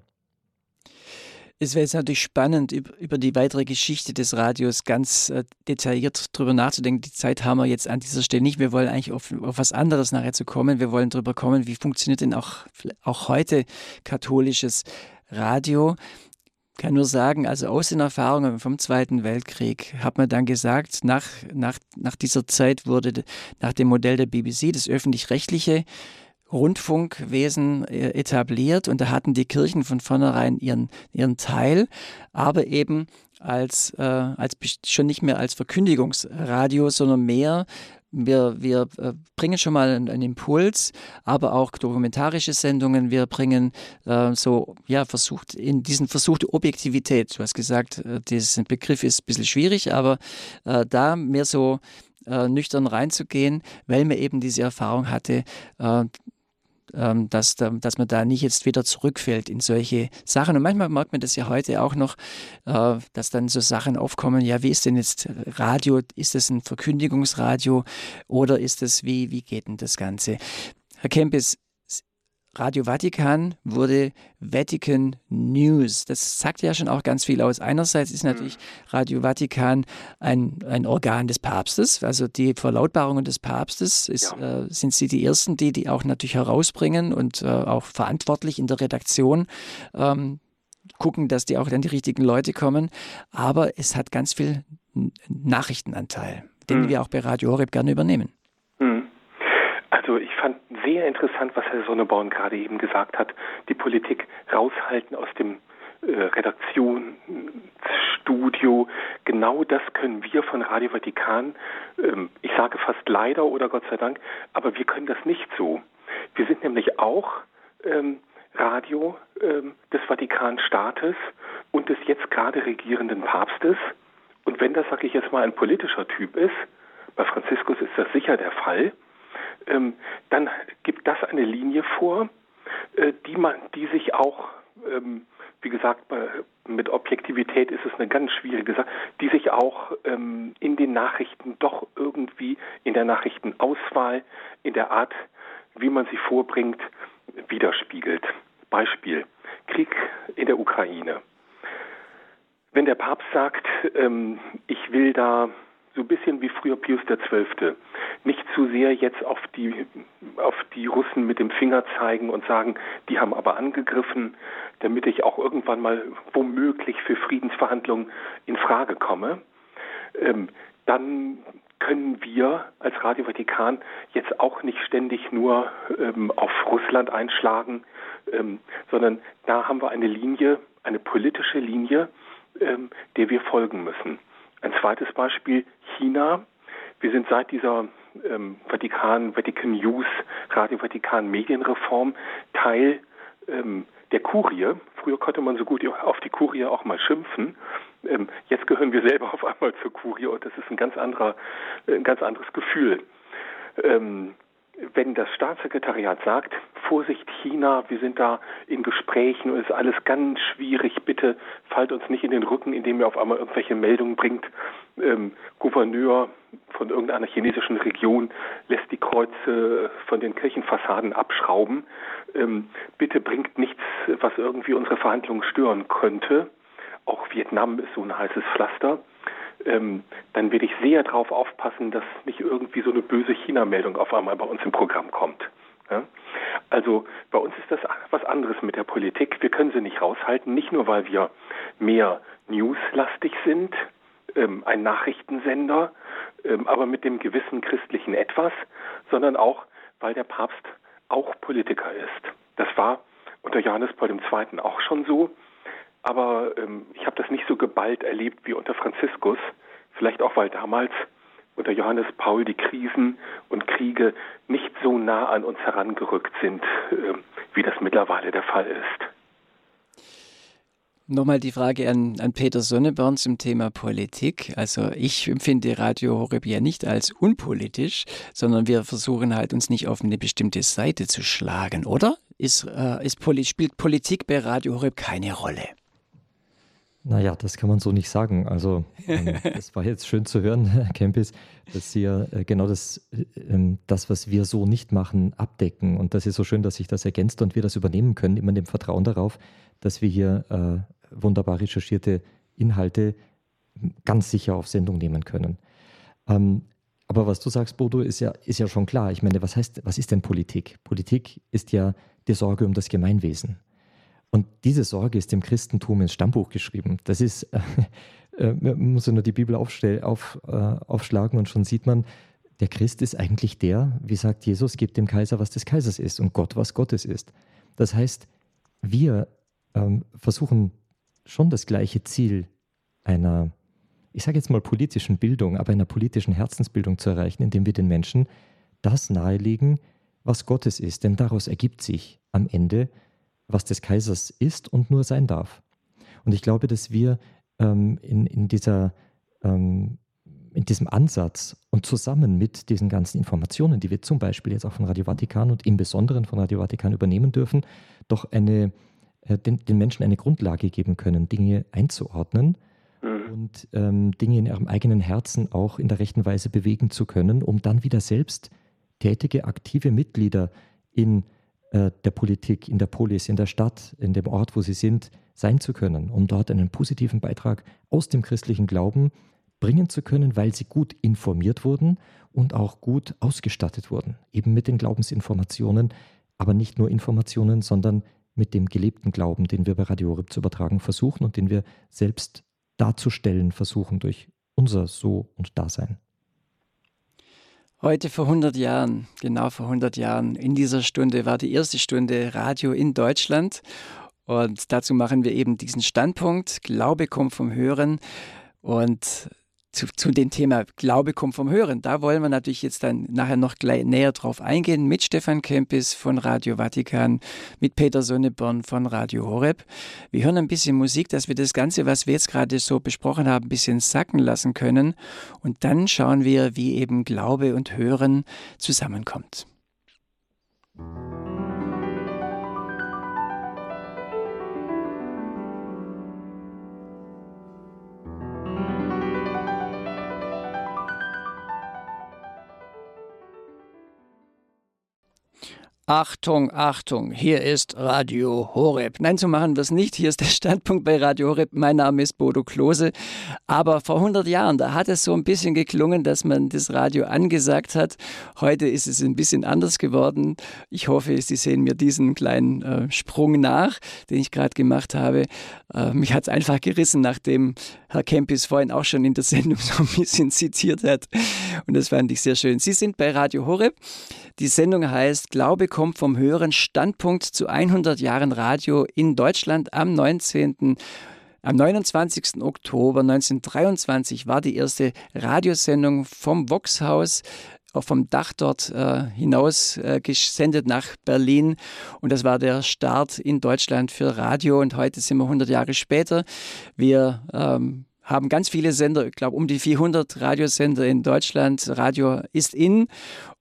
Es wäre jetzt natürlich spannend, über die weitere Geschichte des Radios ganz äh, detailliert drüber nachzudenken. Die Zeit haben wir jetzt an dieser Stelle nicht. Wir wollen eigentlich auf, auf was anderes nachher zu kommen. Wir wollen drüber kommen, wie funktioniert denn auch, auch heute katholisches Radio. Ich kann nur sagen, also aus den Erfahrungen vom Zweiten Weltkrieg hat man dann gesagt, nach, nach, nach dieser Zeit wurde nach dem Modell der BBC das öffentlich-rechtliche Rundfunkwesen äh, etabliert und da hatten die Kirchen von vornherein ihren, ihren Teil, aber eben als, äh, als schon nicht mehr als Verkündigungsradio, sondern mehr wir, wir äh, bringen schon mal einen, Impuls, aber auch dokumentarische Sendungen. Wir bringen äh, so, ja, versucht, in diesen versuchte Objektivität. Du hast gesagt, äh, dieser Begriff ist ein bisschen schwierig, aber äh, da mehr so äh, nüchtern reinzugehen, weil man eben diese Erfahrung hatte, ähm, dass, dass man da nicht jetzt wieder zurückfällt in solche Sachen. Und manchmal merkt man das ja heute auch noch, äh, dass dann so Sachen aufkommen, ja, wie ist denn jetzt Radio? Ist das ein Verkündigungsradio oder ist das, wie, wie geht denn das Ganze? Herr Kempis, Radio Vatikan wurde Vatican News. Das sagt ja schon auch ganz viel aus. Einerseits ist natürlich Radio Vatikan ein, ein Organ des Papstes, also die Verlautbarungen des Papstes ist, ja. äh, sind sie die Ersten, die die auch natürlich herausbringen und äh, auch verantwortlich in der Redaktion ähm, gucken, dass die auch dann die richtigen Leute kommen. Aber es hat ganz viel Nachrichtenanteil, den mhm. wir auch bei Radio Horeb gerne übernehmen. Mhm. Also ich fand interessant, was Herr Sonneborn gerade eben gesagt hat. Die Politik raushalten aus dem äh, Redaktionsstudio. Genau das können wir von Radio Vatikan, ähm, ich sage fast leider oder Gott sei Dank, aber wir können das nicht so. Wir sind nämlich auch ähm, Radio ähm, des Vatikanstaates und des jetzt gerade regierenden Papstes. Und wenn das, sage ich jetzt mal, ein politischer Typ ist, bei Franziskus ist das sicher der Fall, ähm, dann gibt das eine Linie vor, äh, die man, die sich auch, ähm, wie gesagt, mit Objektivität ist es eine ganz schwierige Sache, die sich auch ähm, in den Nachrichten doch irgendwie in der Nachrichtenauswahl, in der Art, wie man sie vorbringt, widerspiegelt. Beispiel Krieg in der Ukraine. Wenn der Papst sagt, ähm, ich will da so ein bisschen wie früher Pius XII. Nicht zu sehr jetzt auf die, auf die Russen mit dem Finger zeigen und sagen, die haben aber angegriffen, damit ich auch irgendwann mal womöglich für Friedensverhandlungen in Frage komme. Ähm, dann können wir als Radio Vatikan jetzt auch nicht ständig nur ähm, auf Russland einschlagen, ähm, sondern da haben wir eine Linie, eine politische Linie, ähm, der wir folgen müssen. Ein zweites Beispiel China. Wir sind seit dieser ähm, Vatikan, Vatican News, Radio Vatikan Medienreform Teil ähm, der Kurie. Früher konnte man so gut auf die Kurie auch mal schimpfen. Ähm, jetzt gehören wir selber auf einmal zur Kurie und das ist ein ganz anderer, ein ganz anderes Gefühl. Ähm, wenn das Staatssekretariat sagt, Vorsicht China, wir sind da in Gesprächen und es ist alles ganz schwierig, bitte fallt uns nicht in den Rücken, indem ihr auf einmal irgendwelche Meldungen bringt, ähm, Gouverneur von irgendeiner chinesischen Region lässt die Kreuze von den Kirchenfassaden abschrauben. Ähm, bitte bringt nichts, was irgendwie unsere Verhandlungen stören könnte. Auch Vietnam ist so ein heißes Pflaster ähm, dann werde ich sehr darauf aufpassen, dass nicht irgendwie so eine böse China-Meldung auf einmal bei uns im Programm kommt. Ja? Also bei uns ist das was anderes mit der Politik. Wir können sie nicht raushalten, nicht nur weil wir mehr newslastig sind, ähm, ein Nachrichtensender, ähm, aber mit dem gewissen christlichen Etwas, sondern auch, weil der Papst auch Politiker ist. Das war unter Johannes Paul II. auch schon so. Aber ähm, ich habe das nicht so geballt erlebt wie unter Franziskus. Vielleicht auch, weil damals unter Johannes Paul die Krisen und Kriege nicht so nah an uns herangerückt sind, äh, wie das mittlerweile der Fall ist. Nochmal die Frage an, an Peter Sonneborn zum Thema Politik. Also ich empfinde Radio Horeb ja nicht als unpolitisch, sondern wir versuchen halt uns nicht auf eine bestimmte Seite zu schlagen, oder? Ist, äh, ist, spielt Politik bei Radio Horeb keine Rolle? Naja, das kann man so nicht sagen. Also, ähm, es war jetzt schön zu hören, Herr Kempis, dass Sie ja äh, genau das, äh, ähm, das, was wir so nicht machen, abdecken. Und das ist so schön, dass sich das ergänzt und wir das übernehmen können, immer in dem Vertrauen darauf, dass wir hier äh, wunderbar recherchierte Inhalte ganz sicher auf Sendung nehmen können. Ähm, aber was du sagst, Bodo, ist ja, ist ja schon klar. Ich meine, was heißt, was ist denn Politik? Politik ist ja die Sorge um das Gemeinwesen. Und diese Sorge ist dem Christentum ins Stammbuch geschrieben. Das ist, äh, äh, man muss ja nur die Bibel auf, äh, aufschlagen und schon sieht man, der Christ ist eigentlich der, wie sagt Jesus, gibt dem Kaiser, was des Kaisers ist und Gott, was Gottes ist. Das heißt, wir ähm, versuchen schon das gleiche Ziel einer, ich sage jetzt mal politischen Bildung, aber einer politischen Herzensbildung zu erreichen, indem wir den Menschen das nahelegen, was Gottes ist. Denn daraus ergibt sich am Ende was des Kaisers ist und nur sein darf. Und ich glaube, dass wir ähm, in, in dieser ähm, in diesem Ansatz und zusammen mit diesen ganzen Informationen, die wir zum Beispiel jetzt auch von Radio Vatikan und im Besonderen von Radio Vatikan übernehmen dürfen, doch eine, äh, den, den, Menschen eine Grundlage geben können, Dinge einzuordnen mhm. und ähm, Dinge in ihrem eigenen Herzen auch in der rechten Weise bewegen zu können, um dann wieder selbst tätige, aktive Mitglieder in äh, der Politik, in der Polis, in der Stadt, in dem Ort, wo sie sind, sein zu können, um dort einen positiven Beitrag aus dem christlichen Glauben bringen zu können, weil sie gut informiert wurden und auch gut ausgestattet wurden, eben mit den Glaubensinformationen, aber nicht nur Informationen, sondern mit dem gelebten Glauben, den wir bei Radio Horeb zu übertragen versuchen und den wir selbst darzustellen versuchen durch unser So und Dasein. Heute vor 100 Jahren, genau vor 100 Jahren, in dieser Stunde war die erste Stunde Radio in Deutschland. Und dazu machen wir eben diesen Standpunkt. Glaube kommt vom Hören. Und zu, zu dem Thema Glaube kommt vom Hören. Da wollen wir natürlich jetzt dann nachher noch gleich näher drauf eingehen mit Stefan Kempis von Radio Vatikan, mit Peter Sonneborn von Radio Horeb. Wir hören ein bisschen Musik, dass wir das Ganze, was wir jetzt gerade so besprochen haben, ein bisschen sacken lassen können. Und dann schauen wir, wie eben Glaube und Hören zusammenkommt. Musik Achtung, Achtung, hier ist Radio Horeb. Nein, so machen wir es nicht. Hier ist der Standpunkt bei Radio Horeb. Mein Name ist Bodo Klose. Aber vor 100 Jahren, da hat es so ein bisschen geklungen, dass man das Radio angesagt hat. Heute ist es ein bisschen anders geworden. Ich hoffe, Sie sehen mir diesen kleinen äh, Sprung nach, den ich gerade gemacht habe. Äh, mich hat es einfach gerissen, nachdem Herr Kempis vorhin auch schon in der Sendung so ein bisschen zitiert hat. Und das fand ich sehr schön. Sie sind bei Radio Horeb. Die Sendung heißt Glaube kommt vom höheren Standpunkt zu 100 Jahren Radio in Deutschland am 19. Am 29. Oktober 1923 war die erste Radiosendung vom Voxhaus vom Dach dort äh, hinaus äh, gesendet nach Berlin. Und das war der Start in Deutschland für Radio. Und heute sind wir 100 Jahre später. Wir ähm, haben ganz viele Sender, ich glaube um die 400 Radiosender in Deutschland. Radio ist in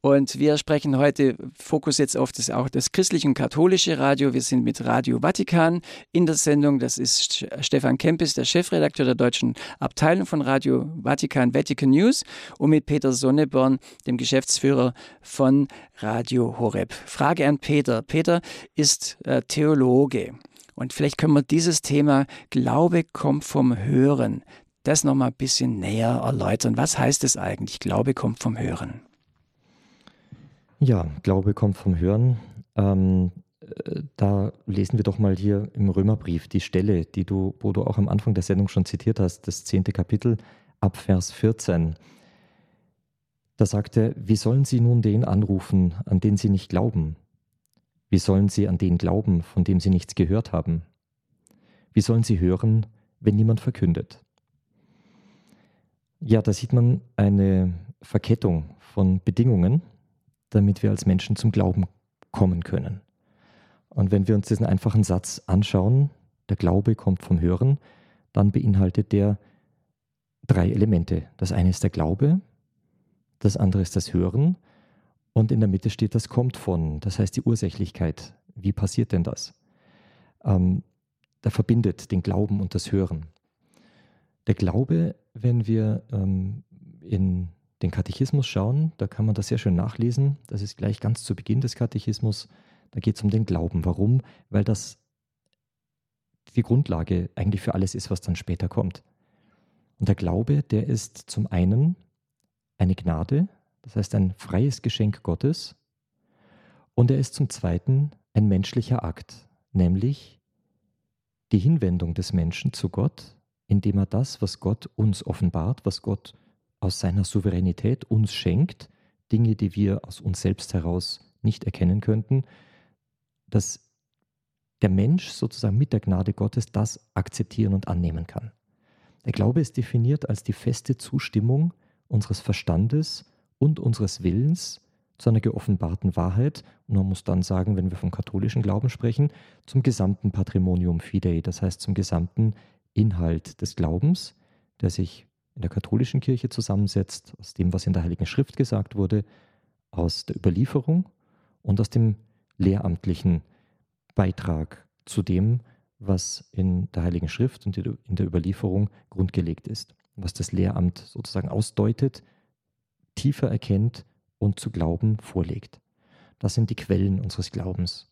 und wir sprechen heute Fokus jetzt auf das auch das christliche und katholische Radio. Wir sind mit Radio Vatikan in der Sendung. Das ist Stefan Kempis, der Chefredakteur der deutschen Abteilung von Radio Vatikan Vatican News und mit Peter Sonneborn, dem Geschäftsführer von Radio Horeb. Frage an Peter. Peter ist äh, Theologe. Und vielleicht können wir dieses Thema Glaube kommt vom Hören, das nochmal ein bisschen näher erläutern. Was heißt es eigentlich? Glaube kommt vom Hören. Ja, Glaube kommt vom Hören. Ähm, äh, da lesen wir doch mal hier im Römerbrief die Stelle, die du, wo du auch am Anfang der Sendung schon zitiert hast, das zehnte Kapitel ab Vers 14. Da sagte, wie sollen sie nun den anrufen, an den sie nicht glauben? Wie sollen sie an den glauben, von dem sie nichts gehört haben? Wie sollen sie hören, wenn niemand verkündet? Ja, da sieht man eine Verkettung von Bedingungen, damit wir als Menschen zum Glauben kommen können. Und wenn wir uns diesen einfachen Satz anschauen, der Glaube kommt vom Hören, dann beinhaltet der drei Elemente. Das eine ist der Glaube, das andere ist das Hören und in der Mitte steht, das kommt von, das heißt die Ursächlichkeit. Wie passiert denn das? Ähm, da verbindet den Glauben und das Hören. Der Glaube, wenn wir ähm, in den Katechismus schauen, da kann man das sehr schön nachlesen. Das ist gleich ganz zu Beginn des Katechismus. Da geht es um den Glauben. Warum? Weil das die Grundlage eigentlich für alles ist, was dann später kommt. Und der Glaube, der ist zum einen eine Gnade, das heißt ein freies Geschenk Gottes. Und er ist zum Zweiten ein menschlicher Akt, nämlich die Hinwendung des Menschen zu Gott, indem er das, was Gott uns offenbart, was Gott aus seiner Souveränität uns schenkt, Dinge, die wir aus uns selbst heraus nicht erkennen könnten, dass der Mensch sozusagen mit der Gnade Gottes das akzeptieren und annehmen kann. Der Glaube ist definiert als die feste Zustimmung unseres Verstandes und unseres Willens zu einer geoffenbarten Wahrheit. Und man muss dann sagen, wenn wir vom katholischen Glauben sprechen, zum gesamten Patrimonium Fidei, das heißt zum gesamten Inhalt des Glaubens, der sich in der katholischen Kirche zusammensetzt, aus dem, was in der Heiligen Schrift gesagt wurde, aus der Überlieferung und aus dem lehramtlichen Beitrag zu dem, was in der Heiligen Schrift und in der Überlieferung grundgelegt ist, was das Lehramt sozusagen ausdeutet, tiefer erkennt und zu glauben vorlegt. Das sind die Quellen unseres Glaubens.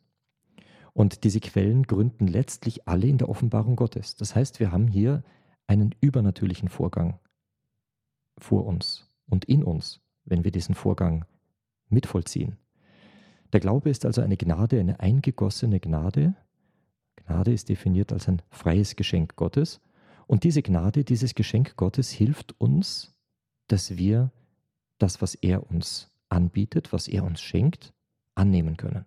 Und diese Quellen gründen letztlich alle in der Offenbarung Gottes. Das heißt, wir haben hier einen übernatürlichen Vorgang vor uns und in uns, wenn wir diesen Vorgang mitvollziehen. Der Glaube ist also eine Gnade, eine eingegossene Gnade. Gnade ist definiert als ein freies Geschenk Gottes. Und diese Gnade, dieses Geschenk Gottes hilft uns, dass wir das, was er uns anbietet, was er uns schenkt, annehmen können.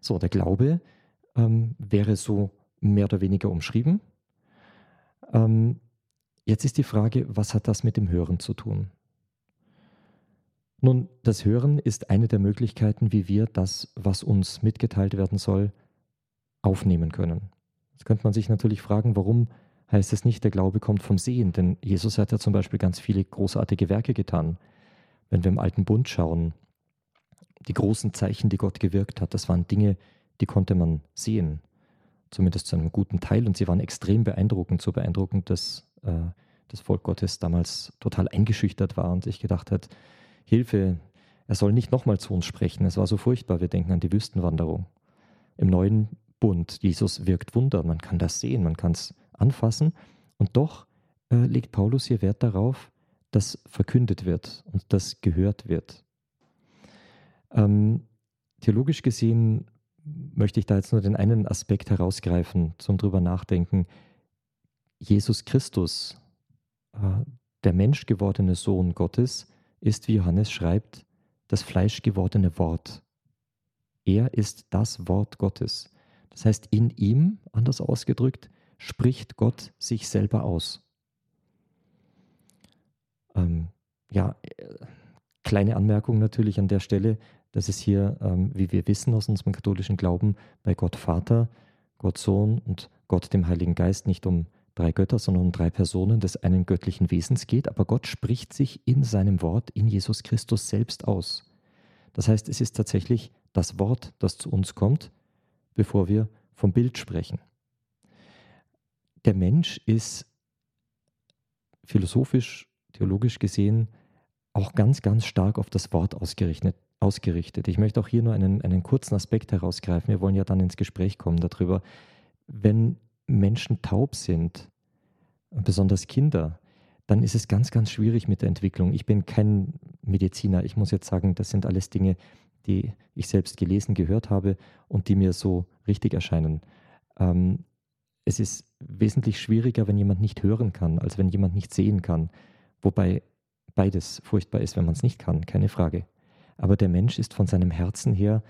So, der Glaube ähm, wäre so mehr oder weniger umschrieben. Ähm, jetzt ist die Frage, was hat das mit dem Hören zu tun? Nun, das Hören ist eine der Möglichkeiten, wie wir das, was uns mitgeteilt werden soll, aufnehmen können. Jetzt könnte man sich natürlich fragen, warum heißt es nicht, der Glaube kommt vom Sehen? Denn Jesus hat ja zum Beispiel ganz viele großartige Werke getan. Wenn wir im alten Bund schauen, die großen Zeichen, die Gott gewirkt hat, das waren Dinge, die konnte man sehen, zumindest zu einem guten Teil, und sie waren extrem beeindruckend, so beeindruckend, dass äh, das Volk Gottes damals total eingeschüchtert war und sich gedacht hat, Hilfe, er soll nicht nochmal zu uns sprechen. Es war so furchtbar, wir denken an die Wüstenwanderung. Im neuen Bund, Jesus wirkt Wunder, man kann das sehen, man kann es anfassen, und doch äh, legt Paulus hier Wert darauf, dass verkündet wird und das gehört wird. Ähm, theologisch gesehen möchte ich da jetzt nur den einen Aspekt herausgreifen zum drüber nachdenken. Jesus Christus, äh, der menschgewordene Sohn Gottes, ist, wie Johannes schreibt, das fleischgewordene Wort. Er ist das Wort Gottes. Das heißt, in ihm, anders ausgedrückt, spricht Gott sich selber aus. Ähm, ja, äh, kleine Anmerkung natürlich an der Stelle dass es hier, ähm, wie wir wissen aus unserem katholischen Glauben, bei Gott Vater, Gott Sohn und Gott dem Heiligen Geist nicht um drei Götter, sondern um drei Personen des einen göttlichen Wesens geht, aber Gott spricht sich in seinem Wort, in Jesus Christus selbst aus. Das heißt, es ist tatsächlich das Wort, das zu uns kommt, bevor wir vom Bild sprechen. Der Mensch ist philosophisch, theologisch gesehen auch ganz, ganz stark auf das Wort ausgerichtet ausgerichtet. Ich möchte auch hier nur einen, einen kurzen Aspekt herausgreifen. Wir wollen ja dann ins Gespräch kommen darüber. Wenn Menschen taub sind, besonders Kinder, dann ist es ganz, ganz schwierig mit der Entwicklung. Ich bin kein Mediziner. Ich muss jetzt sagen, das sind alles Dinge, die ich selbst gelesen, gehört habe und die mir so richtig erscheinen. Ähm, es ist wesentlich schwieriger, wenn jemand nicht hören kann, als wenn jemand nicht sehen kann. Wobei beides furchtbar ist, wenn man es nicht kann, keine Frage. Aber der Mensch ist von seinem Herzen her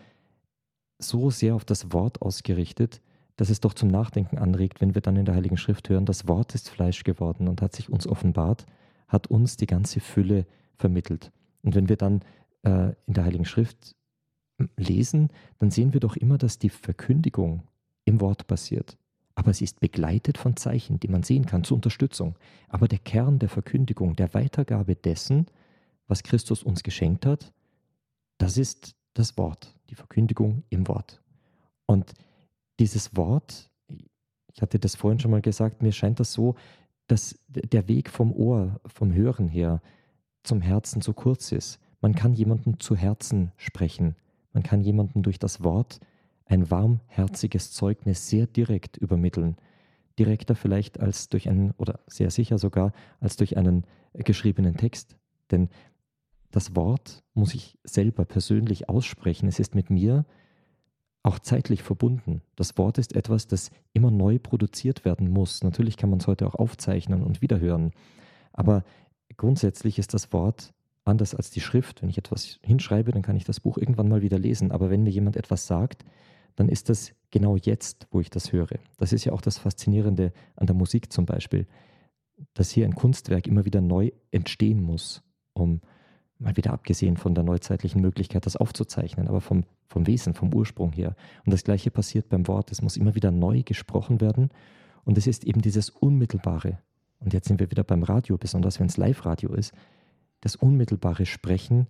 so sehr auf das Wort ausgerichtet, dass es doch zum Nachdenken anregt, wenn wir dann in der Heiligen Schrift hören, das Wort ist Fleisch geworden und hat sich uns offenbart, hat uns die ganze Fülle vermittelt. Und wenn wir dann äh, in der Heiligen Schrift lesen, dann sehen wir doch immer, dass die Verkündigung im Wort passiert. Aber sie ist begleitet von Zeichen, die man sehen kann zur Unterstützung. Aber der Kern der Verkündigung, der Weitergabe dessen, was Christus uns geschenkt hat, das ist das Wort, die Verkündigung im Wort. Und dieses Wort, ich hatte das vorhin schon mal gesagt, mir scheint das so, dass der Weg vom Ohr, vom Hören her zum Herzen so kurz ist. Man kann jemanden zu Herzen sprechen. Man kann jemanden durch das Wort ein warmherziges Zeugnis sehr direkt übermitteln. Direkter vielleicht als durch einen, oder sehr sicher sogar, als durch einen geschriebenen Text. Denn das Wort muss ich selber persönlich aussprechen. Es ist mit mir auch zeitlich verbunden. Das Wort ist etwas, das immer neu produziert werden muss. Natürlich kann man es heute auch aufzeichnen und wiederhören. Aber grundsätzlich ist das Wort anders als die Schrift. Wenn ich etwas hinschreibe, dann kann ich das Buch irgendwann mal wieder lesen. Aber wenn mir jemand etwas sagt, dann ist das genau jetzt, wo ich das höre. Das ist ja auch das Faszinierende an der Musik zum Beispiel, dass hier ein Kunstwerk immer wieder neu entstehen muss, um mal wieder abgesehen von der neuzeitlichen Möglichkeit, das aufzuzeichnen, aber vom, vom Wesen, vom Ursprung her. Und das Gleiche passiert beim Wort. Es muss immer wieder neu gesprochen werden. Und es ist eben dieses Unmittelbare, und jetzt sind wir wieder beim Radio, besonders wenn es Live-Radio ist, das unmittelbare Sprechen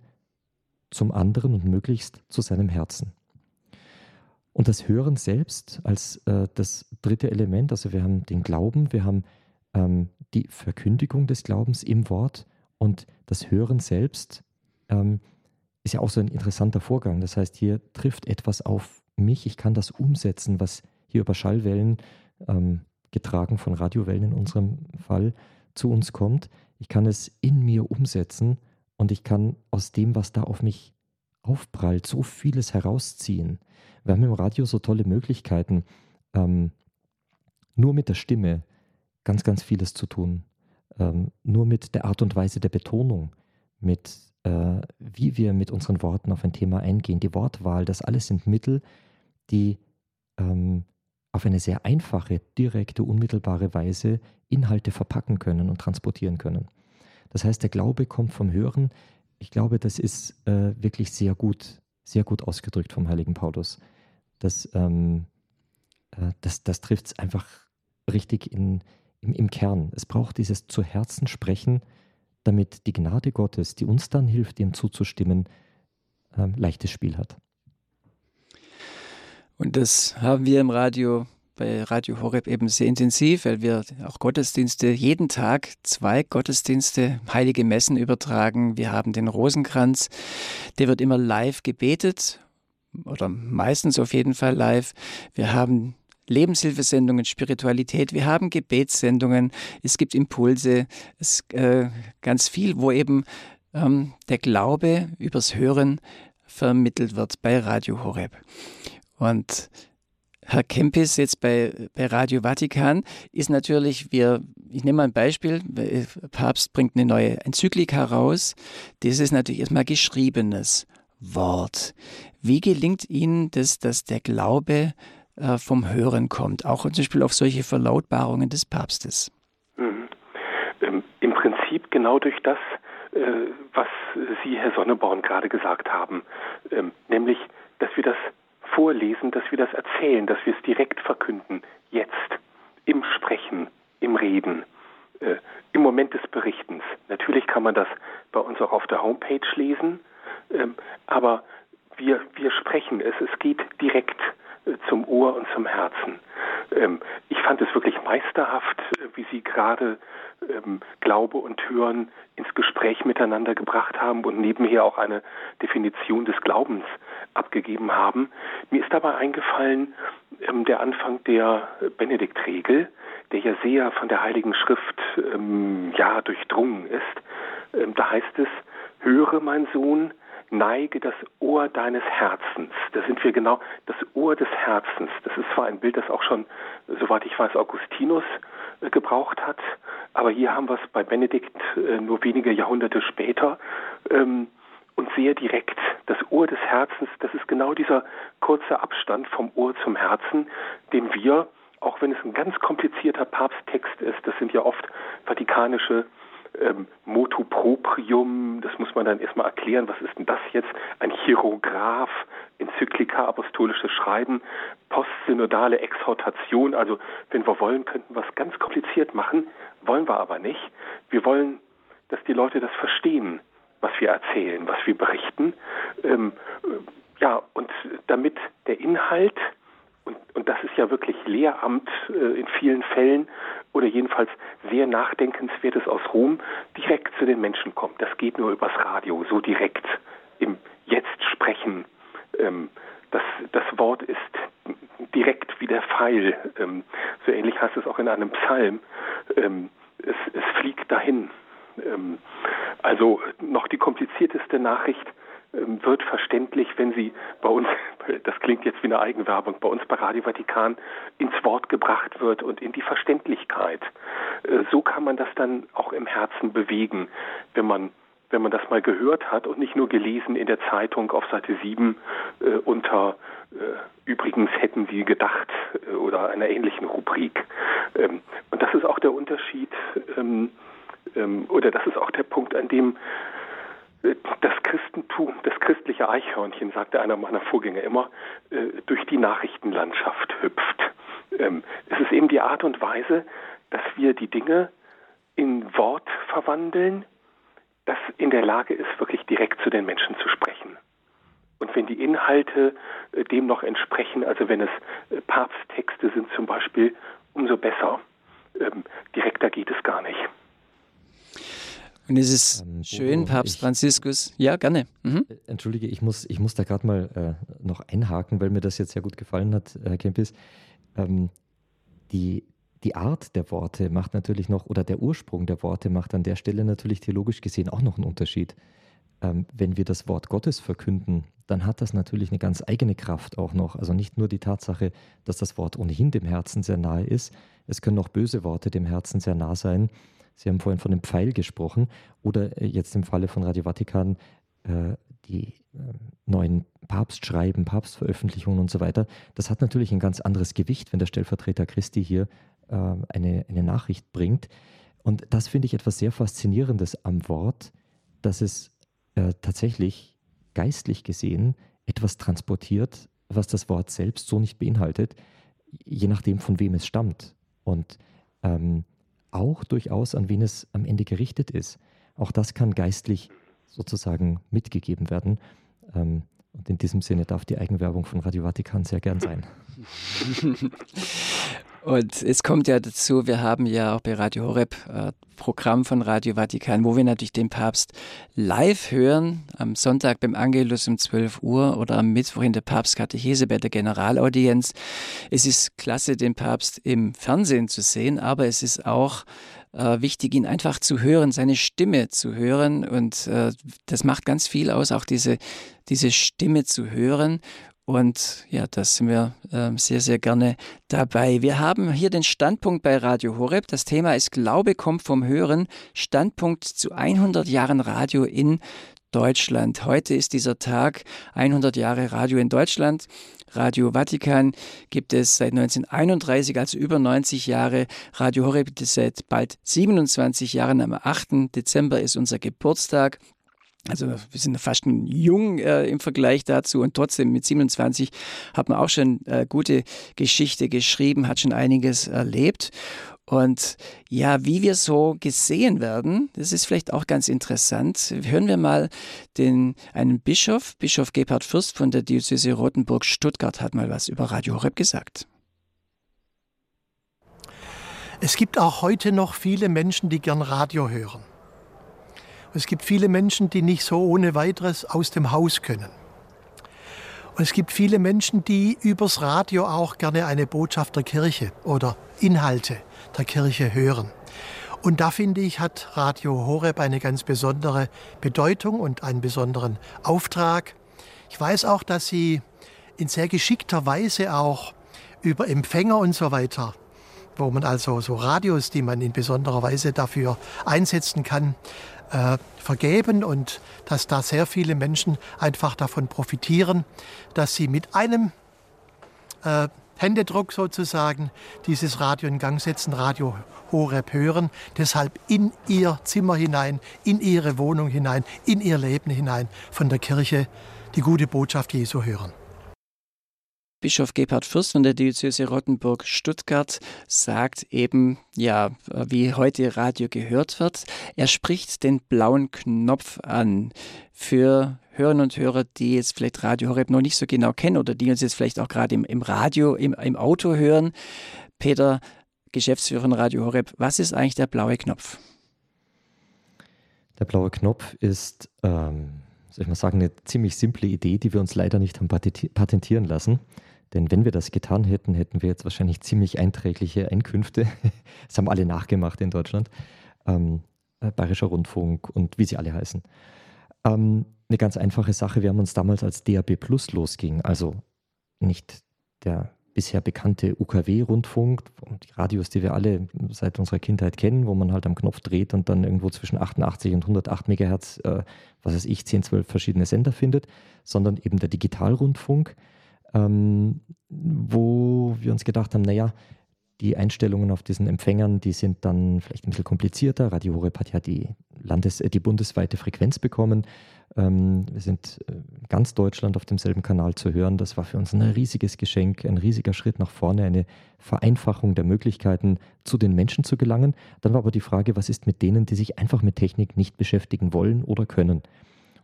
zum anderen und möglichst zu seinem Herzen. Und das Hören selbst als äh, das dritte Element, also wir haben den Glauben, wir haben ähm, die Verkündigung des Glaubens im Wort und das Hören selbst ähm, ist ja auch so ein interessanter Vorgang. Das heißt, hier trifft etwas auf mich, ich kann das umsetzen, was hier über Schallwellen, ähm, getragen von Radiowellen in unserem Fall, zu uns kommt. Ich kann es in mir umsetzen und ich kann aus dem, was da auf mich aufprallt, so vieles herausziehen. Wir haben im Radio so tolle Möglichkeiten, ähm, nur mit der Stimme ganz, ganz vieles zu tun. Ähm, nur mit der Art und Weise der Betonung, mit äh, wie wir mit unseren Worten auf ein Thema eingehen, die Wortwahl, das alles sind Mittel, die ähm, auf eine sehr einfache, direkte, unmittelbare Weise Inhalte verpacken können und transportieren können. Das heißt, der Glaube kommt vom Hören. Ich glaube, das ist äh, wirklich sehr gut, sehr gut ausgedrückt vom heiligen Paulus. Das, ähm, äh, das, das trifft es einfach richtig in, im, im Kern. Es braucht dieses zu Herzen sprechen, damit die Gnade Gottes, die uns dann hilft, ihm zuzustimmen, äh, leichtes Spiel hat. Und das haben wir im Radio bei Radio Horeb eben sehr intensiv, weil wir auch Gottesdienste jeden Tag zwei Gottesdienste, heilige Messen übertragen. Wir haben den Rosenkranz, der wird immer live gebetet oder meistens auf jeden Fall live. Wir haben Lebenshilfesendungen, Spiritualität, wir haben Gebetssendungen, es gibt Impulse, es äh, ganz viel, wo eben ähm, der Glaube übers Hören vermittelt wird bei Radio Horeb. Und Herr Kempis jetzt bei, bei Radio Vatikan ist natürlich, wir, ich nehme mal ein Beispiel, Papst bringt eine neue Enzyklika raus. Das ist natürlich erstmal geschriebenes Wort. Wie gelingt Ihnen das, dass der Glaube äh, vom Hören kommt, auch zum Beispiel auf solche Verlautbarungen des Papstes? Mhm. Ähm, Im Prinzip genau durch das, äh, was Sie, Herr Sonneborn, gerade gesagt haben, ähm, nämlich, dass wir das vorlesen, dass wir das erzählen, dass wir es direkt verkünden, jetzt, im Sprechen, im Reden, äh, im Moment des Berichtens. Natürlich kann man das bei uns auch auf der Homepage lesen, ähm, aber wir, wir sprechen es, es geht direkt zum Ohr und zum Herzen. Ähm, ich fand es wirklich meisterhaft, äh, wie Sie gerade ähm, Glaube und Hören ins Gespräch miteinander gebracht haben und nebenher auch eine Definition des Glaubens abgegeben haben. Mir ist dabei eingefallen ähm, der Anfang der Benediktregel, der ja sehr von der Heiligen Schrift ähm, ja durchdrungen ist. Ähm, da heißt es: Höre, mein Sohn, neige das Ohr deines Herzens. Da sind wir genau das Ohr des Herzens. Das ist zwar ein Bild, das auch schon, soweit ich weiß, Augustinus äh, gebraucht hat, aber hier haben wir es bei Benedikt äh, nur wenige Jahrhunderte später ähm, und sehr direkt. Das Ohr des Herzens, das ist genau dieser kurze Abstand vom Ohr zum Herzen, den wir, auch wenn es ein ganz komplizierter Papsttext ist, das sind ja oft vatikanische ähm, Motu proprium, das muss man dann erstmal erklären, was ist denn das jetzt? Ein Hierograph, Enzyklika, apostolisches Schreiben, postsynodale Exhortation, also wenn wir wollen, könnten wir es ganz kompliziert machen, wollen wir aber nicht. Wir wollen, dass die Leute das verstehen, was wir erzählen, was wir berichten. Ähm, äh, ja, und damit der Inhalt und, und das ist ja wirklich Lehramt äh, in vielen Fällen oder jedenfalls sehr Nachdenkenswertes aus Rom, direkt zu den Menschen kommt. Das geht nur übers Radio, so direkt im Jetzt sprechen. Ähm, das, das Wort ist direkt wie der Pfeil. Ähm, so ähnlich heißt es auch in einem Psalm. Ähm, es, es fliegt dahin. Ähm, also noch die komplizierteste Nachricht wird verständlich, wenn sie bei uns, das klingt jetzt wie eine Eigenwerbung, bei uns bei Radio Vatikan ins Wort gebracht wird und in die Verständlichkeit. Äh, so kann man das dann auch im Herzen bewegen, wenn man wenn man das mal gehört hat und nicht nur gelesen in der Zeitung auf Seite 7 äh, unter äh, übrigens hätten sie gedacht äh, oder einer ähnlichen Rubrik. Ähm, und das ist auch der Unterschied ähm, ähm, oder das ist auch der Punkt, an dem das Christentum, das christliche Eichhörnchen, sagte einer meiner Vorgänger immer, äh, durch die Nachrichtenlandschaft hüpft. Ähm, es ist eben die Art und Weise, dass wir die Dinge in Wort verwandeln, das in der Lage ist, wirklich direkt zu den Menschen zu sprechen. Und wenn die Inhalte äh, dem noch entsprechen, also wenn es äh, Papsttexte sind zum Beispiel, umso besser. Ähm, direkter geht es gar nicht. Und es ist ähm, schön, Papst ich, Franziskus. Ja, gerne. Mhm. Äh, entschuldige, ich muss, ich muss da gerade mal äh, noch einhaken, weil mir das jetzt sehr gut gefallen hat, Herr Kempis. Ähm, die, die Art der Worte macht natürlich noch, oder der Ursprung der Worte macht an der Stelle natürlich theologisch gesehen auch noch einen Unterschied. Ähm, wenn wir das Wort Gottes verkünden, dann hat das natürlich eine ganz eigene Kraft auch noch. Also nicht nur die Tatsache, dass das Wort ohnehin dem Herzen sehr nahe ist, es können auch böse Worte dem Herzen sehr nah sein. Sie haben vorhin von dem Pfeil gesprochen oder äh, jetzt im Falle von Radio Vatikan äh, die äh, neuen Papstschreiben, Papstveröffentlichungen und so weiter. Das hat natürlich ein ganz anderes Gewicht, wenn der Stellvertreter Christi hier äh, eine, eine Nachricht bringt. Und das finde ich etwas sehr Faszinierendes am Wort, dass es äh, tatsächlich geistlich gesehen etwas transportiert, was das Wort selbst so nicht beinhaltet, je nachdem, von wem es stammt. Und ähm, auch durchaus, an wen es am Ende gerichtet ist. Auch das kann geistlich sozusagen mitgegeben werden. Ähm, und in diesem Sinne darf die Eigenwerbung von Radio Vatikan sehr gern sein. Und es kommt ja dazu, wir haben ja auch bei Radio Horeb äh, Programm von Radio Vatikan, wo wir natürlich den Papst live hören, am Sonntag beim Angelus um 12 Uhr oder am Mittwoch in der Papstkatechese bei der Generalaudienz. Es ist klasse, den Papst im Fernsehen zu sehen, aber es ist auch äh, wichtig, ihn einfach zu hören, seine Stimme zu hören. Und äh, das macht ganz viel aus, auch diese, diese Stimme zu hören. Und ja, da sind wir äh, sehr, sehr gerne dabei. Wir haben hier den Standpunkt bei Radio Horeb. Das Thema ist Glaube kommt vom Hören. Standpunkt zu 100 Jahren Radio in Deutschland. Heute ist dieser Tag 100 Jahre Radio in Deutschland. Radio Vatikan gibt es seit 1931, also über 90 Jahre. Radio Horeb gibt es seit bald 27 Jahren. Am 8. Dezember ist unser Geburtstag. Also wir sind fast jung äh, im Vergleich dazu und trotzdem mit 27 hat man auch schon äh, gute Geschichte geschrieben, hat schon einiges erlebt. Und ja, wie wir so gesehen werden, das ist vielleicht auch ganz interessant. Hören wir mal den, einen Bischof, Bischof Gebhard Fürst von der Diözese Rothenburg-Stuttgart hat mal was über Radio Horeb gesagt. Es gibt auch heute noch viele Menschen, die gern Radio hören. Es gibt viele Menschen, die nicht so ohne weiteres aus dem Haus können. Und es gibt viele Menschen, die übers Radio auch gerne eine Botschaft der Kirche oder Inhalte der Kirche hören. Und da finde ich, hat Radio Horeb eine ganz besondere Bedeutung und einen besonderen Auftrag. Ich weiß auch, dass sie in sehr geschickter Weise auch über Empfänger und so weiter, wo man also so Radios, die man in besonderer Weise dafür einsetzen kann, äh, vergeben und dass da sehr viele Menschen einfach davon profitieren, dass sie mit einem äh, Händedruck sozusagen dieses Radio in Gang setzen, Radio Horeb hören, deshalb in ihr Zimmer hinein, in ihre Wohnung hinein, in ihr Leben hinein von der Kirche die gute Botschaft Jesu hören. Bischof Gebhard Fürst von der Diözese Rottenburg-Stuttgart sagt eben, ja, wie heute Radio gehört wird. Er spricht den blauen Knopf an für Hörerinnen und Hörer, die jetzt vielleicht Radio Horeb noch nicht so genau kennen oder die uns jetzt vielleicht auch gerade im, im Radio, im, im Auto hören. Peter, Geschäftsführer von Radio Horeb, was ist eigentlich der blaue Knopf? Der blaue Knopf ist, ähm, soll ich mal sagen, eine ziemlich simple Idee, die wir uns leider nicht haben patentieren lassen. Denn wenn wir das getan hätten, hätten wir jetzt wahrscheinlich ziemlich einträgliche Einkünfte. Das haben alle nachgemacht in Deutschland. Ähm, äh, Bayerischer Rundfunk und wie sie alle heißen. Ähm, eine ganz einfache Sache. Wir haben uns damals als DAB Plus losging, also nicht der bisher bekannte UKW-Rundfunk, die Radios, die wir alle seit unserer Kindheit kennen, wo man halt am Knopf dreht und dann irgendwo zwischen 88 und 108 Megahertz, äh, was weiß ich, 10, 12 verschiedene Sender findet, sondern eben der Digitalrundfunk, ähm, wo wir uns gedacht haben, naja, die Einstellungen auf diesen Empfängern, die sind dann vielleicht ein bisschen komplizierter. Radio Horeb hat ja die, Landes-, äh, die bundesweite Frequenz bekommen. Ähm, wir sind äh, ganz Deutschland auf demselben Kanal zu hören. Das war für uns ein riesiges Geschenk, ein riesiger Schritt nach vorne, eine Vereinfachung der Möglichkeiten, zu den Menschen zu gelangen. Dann war aber die Frage, was ist mit denen, die sich einfach mit Technik nicht beschäftigen wollen oder können?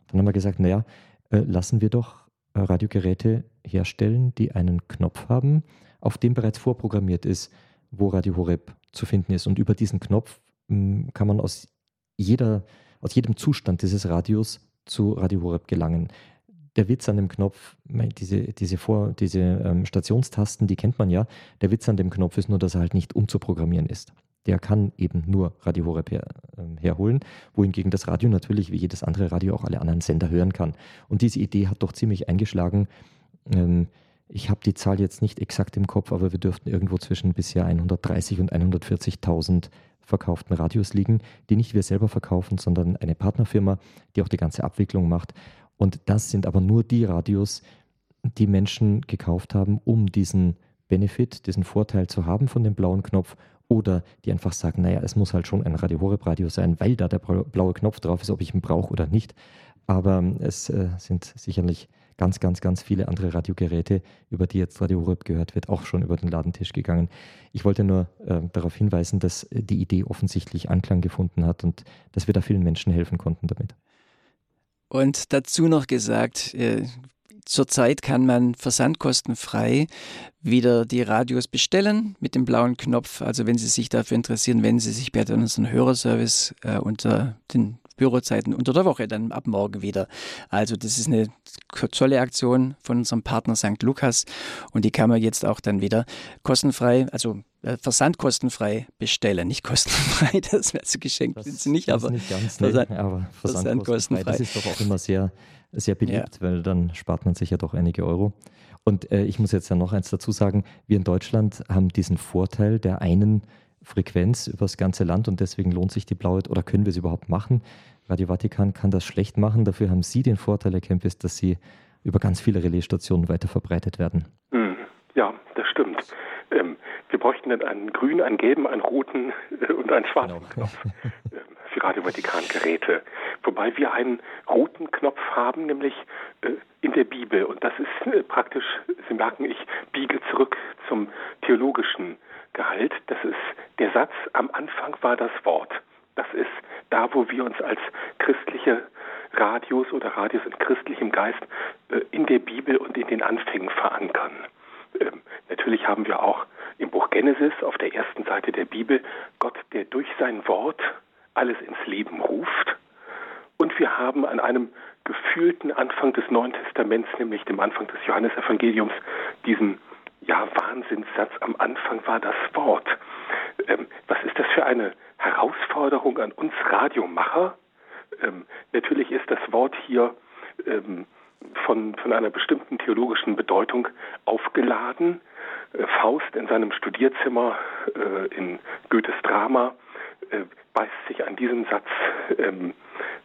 Dann haben wir gesagt, naja, äh, lassen wir doch Radiogeräte herstellen, die einen Knopf haben, auf dem bereits vorprogrammiert ist, wo Radio Horeb zu finden ist. Und über diesen Knopf hm, kann man aus, jeder, aus jedem Zustand dieses Radios zu Radio Horeb gelangen. Der Witz an dem Knopf, diese, diese, Vor-, diese ähm, Stationstasten, die kennt man ja. Der Witz an dem Knopf ist nur, dass er halt nicht umzuprogrammieren ist. Der kann eben nur Radio Horeb her, äh, herholen, wohingegen das Radio natürlich wie jedes andere Radio auch alle anderen Sender hören kann. Und diese Idee hat doch ziemlich eingeschlagen. Ähm, ich habe die Zahl jetzt nicht exakt im Kopf, aber wir dürften irgendwo zwischen bisher 130 und 140.000 verkauften Radios liegen, die nicht wir selber verkaufen, sondern eine Partnerfirma, die auch die ganze Abwicklung macht. Und das sind aber nur die Radios, die Menschen gekauft haben, um diesen Benefit, diesen Vorteil zu haben von dem blauen Knopf oder die einfach sagen, naja, es muss halt schon ein Radio Horeb Radio sein, weil da der blaue Knopf drauf ist, ob ich ihn brauche oder nicht. Aber es äh, sind sicherlich ganz, ganz, ganz viele andere Radiogeräte, über die jetzt Radio Horeb gehört wird, auch schon über den Ladentisch gegangen. Ich wollte nur äh, darauf hinweisen, dass die Idee offensichtlich Anklang gefunden hat und dass wir da vielen Menschen helfen konnten damit. Und dazu noch gesagt, äh, Zurzeit kann man versandkostenfrei wieder die Radios bestellen mit dem blauen Knopf. Also wenn Sie sich dafür interessieren, wenden Sie sich bei unserem Hörerservice äh, unter den Bürozeiten unter der Woche, dann ab morgen wieder. Also das ist eine tolle Aktion von unserem Partner St. Lukas und die kann man jetzt auch dann wieder kostenfrei, also äh, versandkostenfrei bestellen. Nicht kostenfrei, das wäre zu geschenkt, das, sind nicht, aber, nicht ganz, nee, Versand, aber versandkostenfrei. Das ist doch auch immer sehr, sehr beliebt, ja. weil dann spart man sich ja doch einige Euro. Und äh, ich muss jetzt ja noch eins dazu sagen, wir in Deutschland haben diesen Vorteil der einen Frequenz über das ganze Land und deswegen lohnt sich die blaue oder können wir es überhaupt machen? Radio Vatikan kann das schlecht machen. Dafür haben Sie den Vorteil, Herr Kempis, dass Sie über ganz viele Relaisstationen weiter verbreitet werden. Hm, ja, das stimmt. Ähm, wir bräuchten dann einen grünen, einen gelben, einen roten äh, und einen schwarzen genau. Knopf äh, für Radio Vatikan-Geräte. Wobei wir einen roten Knopf haben, nämlich äh, in der Bibel. Und das ist äh, praktisch, Sie merken, ich biege zurück zum theologischen Gehalt. Das ist der Satz, am Anfang war das Wort. Das ist da, wo wir uns als christliche Radios oder Radios in christlichem Geist äh, in der Bibel und in den Anfängen verankern. Ähm, natürlich haben wir auch im Buch Genesis auf der ersten Seite der Bibel Gott, der durch sein Wort alles ins Leben ruft. Und wir haben an einem gefühlten Anfang des Neuen Testaments, nämlich dem Anfang des Johannesevangeliums, diesen ja, Wahnsinnssatz, am Anfang war das Wort. Ähm, was ist das für eine Herausforderung an uns Radiomacher? Ähm, natürlich ist das Wort hier ähm, von, von einer bestimmten theologischen Bedeutung aufgeladen. Äh, Faust in seinem Studierzimmer äh, in Goethes Drama äh, beißt sich an diesem Satz ähm,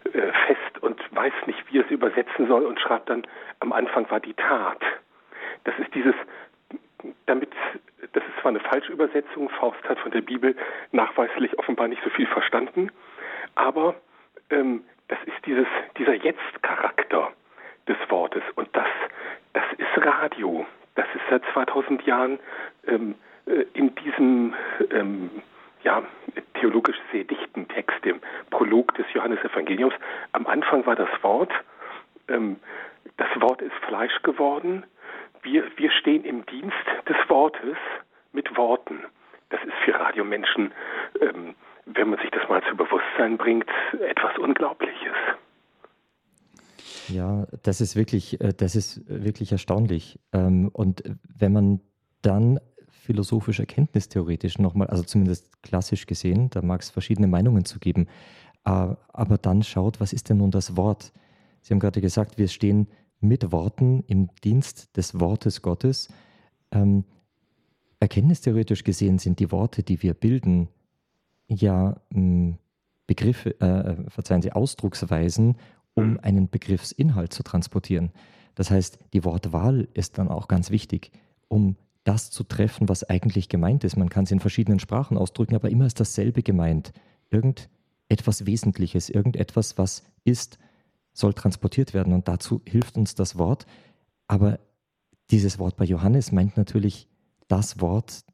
äh, fest und weiß nicht, wie er es übersetzen soll und schreibt dann, am Anfang war die Tat. Das ist dieses damit, das ist zwar eine Falschübersetzung, Faust hat von der Bibel nachweislich offenbar nicht so viel verstanden, aber ähm, das ist dieses, dieser Jetzt-Charakter des Wortes und das, das ist Radio. Das ist seit 2000 Jahren ähm, äh, in diesem ähm, ja, theologisch sehr dichten Text, dem Prolog des Johannesevangeliums. Am Anfang war das Wort, ähm, das Wort ist Fleisch geworden, wir, wir stehen im Dienst des Wortes mit Worten. Das ist für Radiomenschen, ähm, wenn man sich das mal zu Bewusstsein bringt, etwas Unglaubliches. Ja, das ist wirklich, äh, das ist wirklich erstaunlich. Ähm, und wenn man dann philosophisch erkenntnistheoretisch nochmal, also zumindest klassisch gesehen, da mag es verschiedene Meinungen zu geben, äh, aber dann schaut, was ist denn nun das Wort? Sie haben gerade gesagt, wir stehen mit Worten im Dienst des Wortes Gottes. Ähm, erkenntnistheoretisch gesehen sind die Worte, die wir bilden, ja hm, Begriffe, äh, äh, verzeihen Sie, Ausdrucksweisen, um einen Begriffsinhalt zu transportieren. Das heißt, die Wortwahl ist dann auch ganz wichtig, um das zu treffen, was eigentlich gemeint ist. Man kann es in verschiedenen Sprachen ausdrücken, aber immer ist dasselbe gemeint. Irgendetwas Wesentliches, irgendetwas, was ist, soll transportiert werden und dazu hilft uns das Wort. Aber dieses Wort bei Johannes meint natürlich das Wort,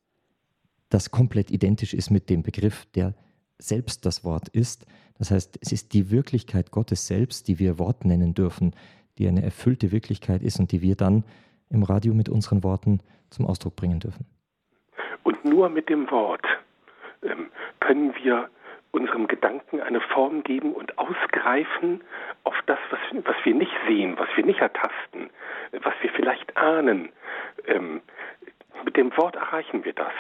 das komplett identisch ist mit dem Begriff, der selbst das Wort ist. Das heißt, es ist die Wirklichkeit Gottes selbst, die wir Wort nennen dürfen, die eine erfüllte Wirklichkeit ist und die wir dann im Radio mit unseren Worten zum Ausdruck bringen dürfen. Und nur mit dem Wort ähm, können wir unserem Gedanken eine Form geben und ausgreifen auf das, was, was wir nicht sehen, was wir nicht ertasten, was wir vielleicht ahnen. Ähm, mit dem Wort erreichen wir das,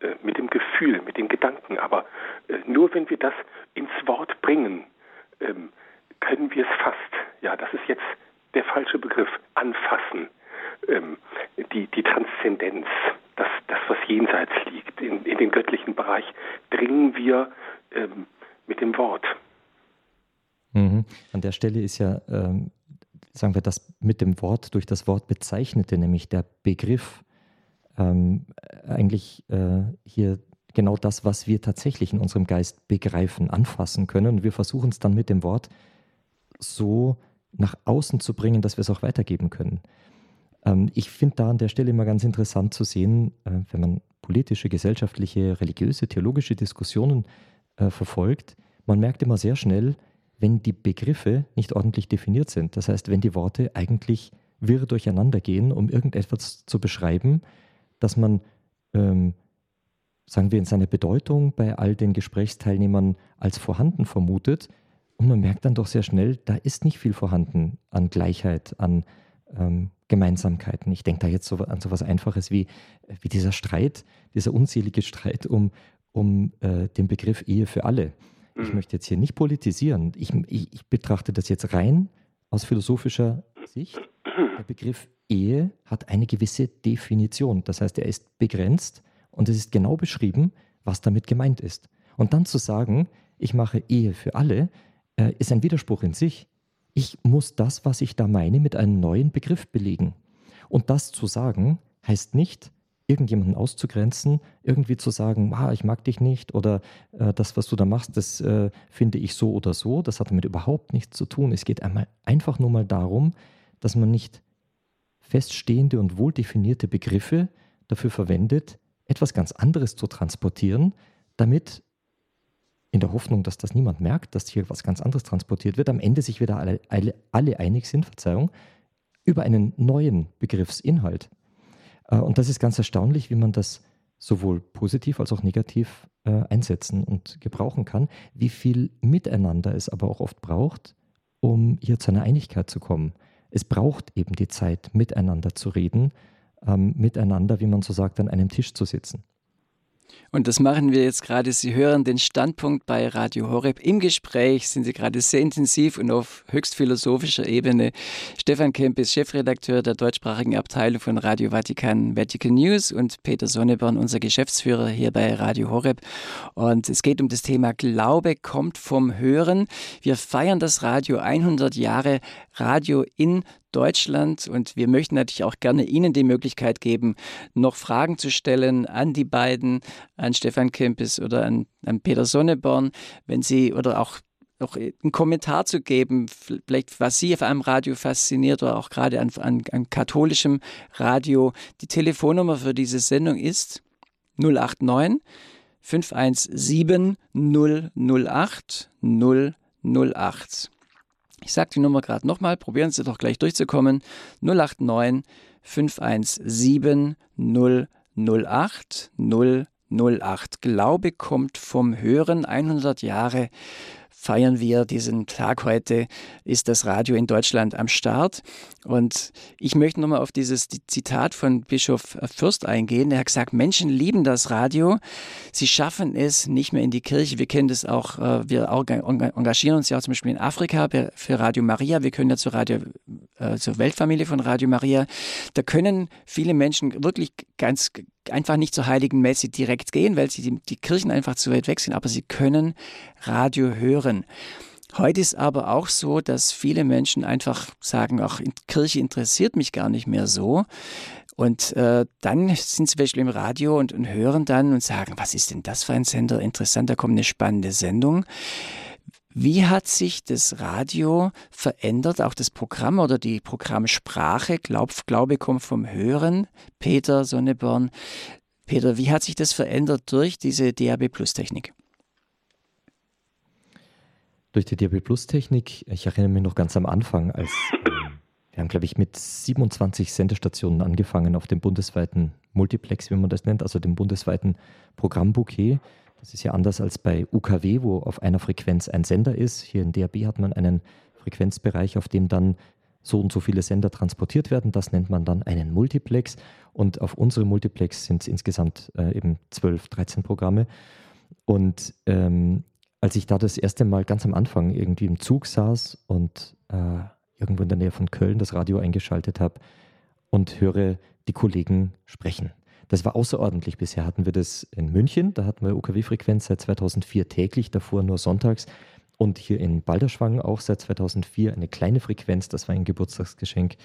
äh, mit dem Gefühl, mit dem Gedanken. Aber äh, nur wenn wir das ins Wort bringen, ähm, können wir es fast, ja, das ist jetzt der falsche Begriff, anfassen. Ähm, die, die Transzendenz, das, das, was jenseits liegt, in, in den göttlichen Bereich, dringen wir ähm, mit dem Wort. Mhm. An der Stelle ist ja, ähm, sagen wir, das mit dem Wort durch das Wort bezeichnete, nämlich der Begriff, ähm, eigentlich äh, hier genau das, was wir tatsächlich in unserem Geist begreifen, anfassen können. Und wir versuchen es dann mit dem Wort so nach außen zu bringen, dass wir es auch weitergeben können. Ähm, ich finde da an der Stelle immer ganz interessant zu sehen, äh, wenn man politische, gesellschaftliche, religiöse, theologische Diskussionen äh, verfolgt, man merkt immer sehr schnell, wenn die Begriffe nicht ordentlich definiert sind. Das heißt, wenn die Worte eigentlich wirr durcheinander gehen, um irgendetwas zu beschreiben, dass man, ähm, sagen wir, in seiner Bedeutung bei all den Gesprächsteilnehmern als vorhanden vermutet. Und man merkt dann doch sehr schnell, da ist nicht viel vorhanden an Gleichheit, an ähm, Gemeinsamkeiten. Ich denke da jetzt so an so etwas Einfaches wie, wie dieser Streit, dieser unzählige Streit um, um äh, den Begriff Ehe für alle. Ich mhm. möchte jetzt hier nicht politisieren. Ich, ich, ich betrachte das jetzt rein aus philosophischer Sicht. Der Begriff Ehe hat eine gewisse Definition. Das heißt, er ist begrenzt und es ist genau beschrieben, was damit gemeint ist. Und dann zu sagen, ich mache Ehe für alle, äh, ist ein Widerspruch in sich. Ich muss das, was ich da meine, mit einem neuen Begriff belegen. Und das zu sagen, heißt nicht, irgendjemanden auszugrenzen, irgendwie zu sagen, ah, ich mag dich nicht oder äh, das, was du da machst, das äh, finde ich so oder so. Das hat damit überhaupt nichts zu tun. Es geht einmal einfach nur mal darum, dass man nicht feststehende und wohl definierte Begriffe dafür verwendet, etwas ganz anderes zu transportieren, damit in der Hoffnung, dass das niemand merkt, dass hier was ganz anderes transportiert wird, am Ende sich wieder alle, alle, alle einig sind, Verzeihung, über einen neuen Begriffsinhalt. Äh, und das ist ganz erstaunlich, wie man das sowohl positiv als auch negativ äh, einsetzen und gebrauchen kann, wie viel Miteinander es aber auch oft braucht, um hier zu einer Einigkeit zu kommen. Es braucht eben die Zeit, miteinander zu reden, ähm, miteinander, wie man so sagt, an einem Tisch zu sitzen. Und das machen wir jetzt gerade. Sie hören den Standpunkt bei Radio Horeb. Im Gespräch sind Sie gerade sehr intensiv und auf höchst philosophischer Ebene. Stefan Kemp ist Chefredakteur der deutschsprachigen Abteilung von Radio Vatikan, Vatican News und Peter Sonneborn, unser Geschäftsführer hier bei Radio Horeb. Und es geht um das Thema Glaube kommt vom Hören. Wir feiern das Radio 100 Jahre Radio in Deutschland. Und wir möchten natürlich auch gerne Ihnen die Möglichkeit geben, noch Fragen zu stellen an die beiden, an Stefan Kempis oder an, an Peter Sonneborn, wenn Sie oder auch noch einen Kommentar zu geben, vielleicht was Sie auf einem Radio fasziniert oder auch gerade an, an, an katholischem Radio. Die Telefonnummer für diese Sendung ist 089 517 008 008. Ich sage die Nummer gerade nochmal, probieren Sie doch gleich durchzukommen. 089 517 008 008. Glaube kommt vom Hören 100 Jahre feiern wir diesen Tag heute, ist das Radio in Deutschland am Start. Und ich möchte nochmal auf dieses Zitat von Bischof Fürst eingehen. Er hat gesagt, Menschen lieben das Radio. Sie schaffen es nicht mehr in die Kirche. Wir kennen das auch, äh, wir engagieren uns ja auch zum Beispiel in Afrika für Radio Maria. Wir können ja zur Radio, äh, zur Weltfamilie von Radio Maria. Da können viele Menschen wirklich ganz einfach nicht zur heiligen Messe direkt gehen, weil sie die, die Kirchen einfach zu weit weg sind, aber sie können Radio hören. Heute ist aber auch so, dass viele Menschen einfach sagen, ach, Kirche interessiert mich gar nicht mehr so. Und äh, dann sind sie zum im Radio und, und hören dann und sagen, was ist denn das für ein Sender? Interessant, da kommt eine spannende Sendung. Wie hat sich das Radio verändert, auch das Programm oder die Programmsprache? Glaub, Glaube kommt vom Hören. Peter Sonneborn. Peter, wie hat sich das verändert durch diese DAB Plus Technik? Durch die DAB Plus Technik, ich erinnere mich noch ganz am Anfang, als ähm, wir haben, glaube ich, mit 27 Sendestationen angefangen auf dem bundesweiten Multiplex, wie man das nennt, also dem bundesweiten Programmbouquet. Das ist ja anders als bei UKW, wo auf einer Frequenz ein Sender ist. Hier in DAB hat man einen Frequenzbereich, auf dem dann so und so viele Sender transportiert werden. Das nennt man dann einen Multiplex. Und auf unserem Multiplex sind es insgesamt äh, eben 12, 13 Programme. Und ähm, als ich da das erste Mal ganz am Anfang irgendwie im Zug saß und äh, irgendwo in der Nähe von Köln das Radio eingeschaltet habe und höre die Kollegen sprechen. Das war außerordentlich. Bisher hatten wir das in München, da hatten wir UKW-Frequenz seit 2004 täglich, davor nur sonntags. Und hier in Balderschwang auch seit 2004 eine kleine Frequenz, das war ein Geburtstagsgeschenk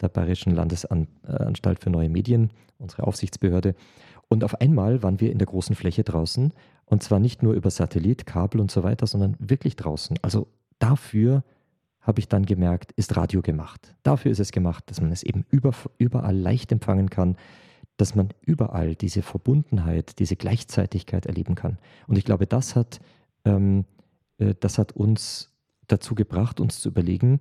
der Bayerischen Landesanstalt für neue Medien, unsere Aufsichtsbehörde. Und auf einmal waren wir in der großen Fläche draußen und zwar nicht nur über Satellit, Kabel und so weiter, sondern wirklich draußen. Also dafür habe ich dann gemerkt, ist Radio gemacht. Dafür ist es gemacht, dass man es eben überall leicht empfangen kann, dass man überall diese Verbundenheit, diese Gleichzeitigkeit erleben kann. Und ich glaube, das hat, ähm, äh, das hat uns dazu gebracht, uns zu überlegen,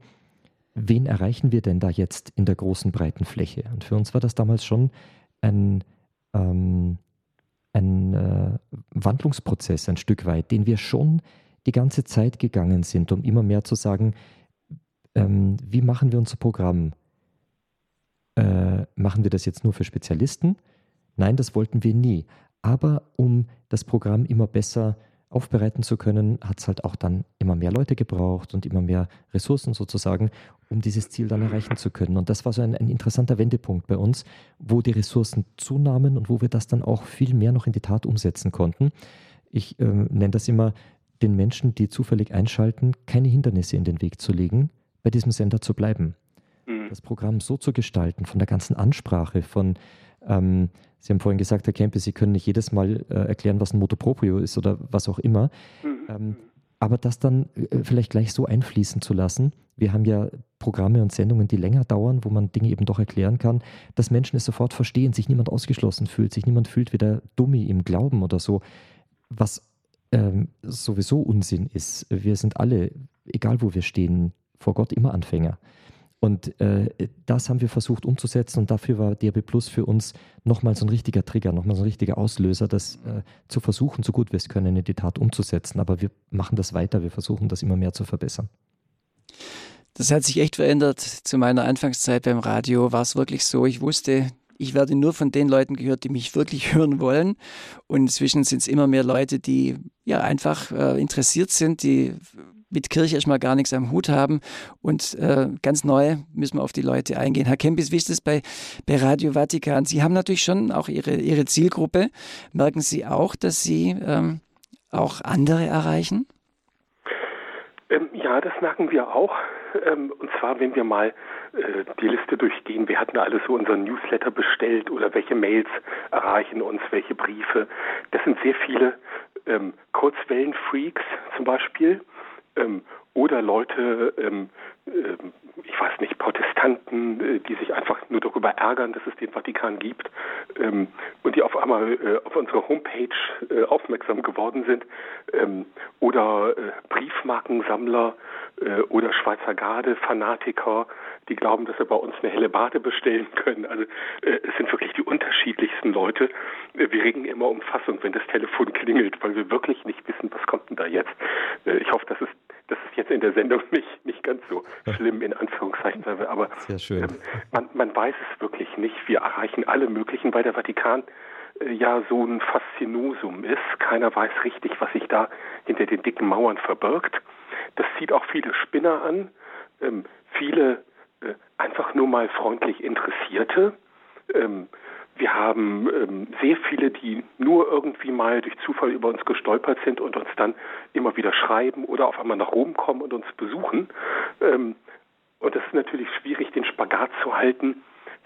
wen erreichen wir denn da jetzt in der großen breiten Fläche? Und für uns war das damals schon ein, ähm, ein äh, Wandlungsprozess ein Stück weit, den wir schon die ganze Zeit gegangen sind, um immer mehr zu sagen, ähm, wie machen wir unser Programm? Äh, machen wir das jetzt nur für Spezialisten? Nein, das wollten wir nie. Aber um das Programm immer besser aufbereiten zu können, hat es halt auch dann immer mehr Leute gebraucht und immer mehr Ressourcen sozusagen, um dieses Ziel dann erreichen zu können. Und das war so ein, ein interessanter Wendepunkt bei uns, wo die Ressourcen zunahmen und wo wir das dann auch viel mehr noch in die Tat umsetzen konnten. Ich äh, nenne das immer, den Menschen, die zufällig einschalten, keine Hindernisse in den Weg zu legen, bei diesem Sender zu bleiben. Mhm. das Programm so zu gestalten, von der ganzen Ansprache, von, ähm, Sie haben vorhin gesagt, Herr Kempe, Sie können nicht jedes Mal äh, erklären, was ein Motoproprio ist oder was auch immer. Mhm. Ähm, aber das dann äh, vielleicht gleich so einfließen zu lassen. Wir haben ja Programme und Sendungen, die länger dauern, wo man Dinge eben doch erklären kann, dass Menschen es sofort verstehen, sich niemand ausgeschlossen fühlt, sich niemand fühlt wie der Dummi im Glauben oder so, was ähm, sowieso Unsinn ist. Wir sind alle, egal wo wir stehen, vor Gott immer Anfänger. Und äh, das haben wir versucht umzusetzen und dafür war DRB Plus für uns nochmal so ein richtiger Trigger, nochmal so ein richtiger Auslöser, das äh, zu versuchen, so gut wir es können, in die Tat umzusetzen. Aber wir machen das weiter, wir versuchen das immer mehr zu verbessern. Das hat sich echt verändert. Zu meiner Anfangszeit beim Radio war es wirklich so, ich wusste, ich werde nur von den Leuten gehört, die mich wirklich hören wollen. Und inzwischen sind es immer mehr Leute, die ja einfach äh, interessiert sind, die mit Kirche erstmal gar nichts am Hut haben. Und äh, ganz neu müssen wir auf die Leute eingehen. Herr Kempis, wie ist es bei, bei Radio Vatikan? Sie haben natürlich schon auch Ihre, Ihre Zielgruppe. Merken Sie auch, dass Sie ähm, auch andere erreichen? Ähm, ja, das merken wir auch. Ähm, und zwar, wenn wir mal äh, die Liste durchgehen, wir hatten alles so unseren Newsletter bestellt oder welche Mails erreichen uns, welche Briefe. Das sind sehr viele ähm, Kurzwellenfreaks zum Beispiel ähm, oder Leute, ähm, äh, ich weiß nicht, Protestanten, äh, die sich einfach nur darüber ärgern, dass es den Vatikan gibt ähm, und die auf einmal äh, auf unsere Homepage äh, aufmerksam geworden sind ähm, oder äh, Briefmarkensammler äh, oder Schweizer Garde, Fanatiker, die glauben, dass sie bei uns eine helle Bade bestellen können. Also es sind wirklich die unterschiedlichsten Leute. wir regen immer um Fassung, wenn das Telefon klingelt, weil wir wirklich nicht wissen, was kommt denn da jetzt. ich hoffe, dass es das ist jetzt in der Sendung nicht, nicht ganz so schlimm, in Anführungszeichen, aber ähm, man, man weiß es wirklich nicht. Wir erreichen alle möglichen, weil der Vatikan äh, ja so ein Faszinosum ist. Keiner weiß richtig, was sich da hinter den dicken Mauern verbirgt. Das zieht auch viele Spinner an, ähm, viele äh, einfach nur mal freundlich Interessierte. Ähm, wir haben ähm, sehr viele, die nur irgendwie mal durch Zufall über uns gestolpert sind und uns dann immer wieder schreiben oder auf einmal nach Rom kommen und uns besuchen. Ähm, und das ist natürlich schwierig, den Spagat zu halten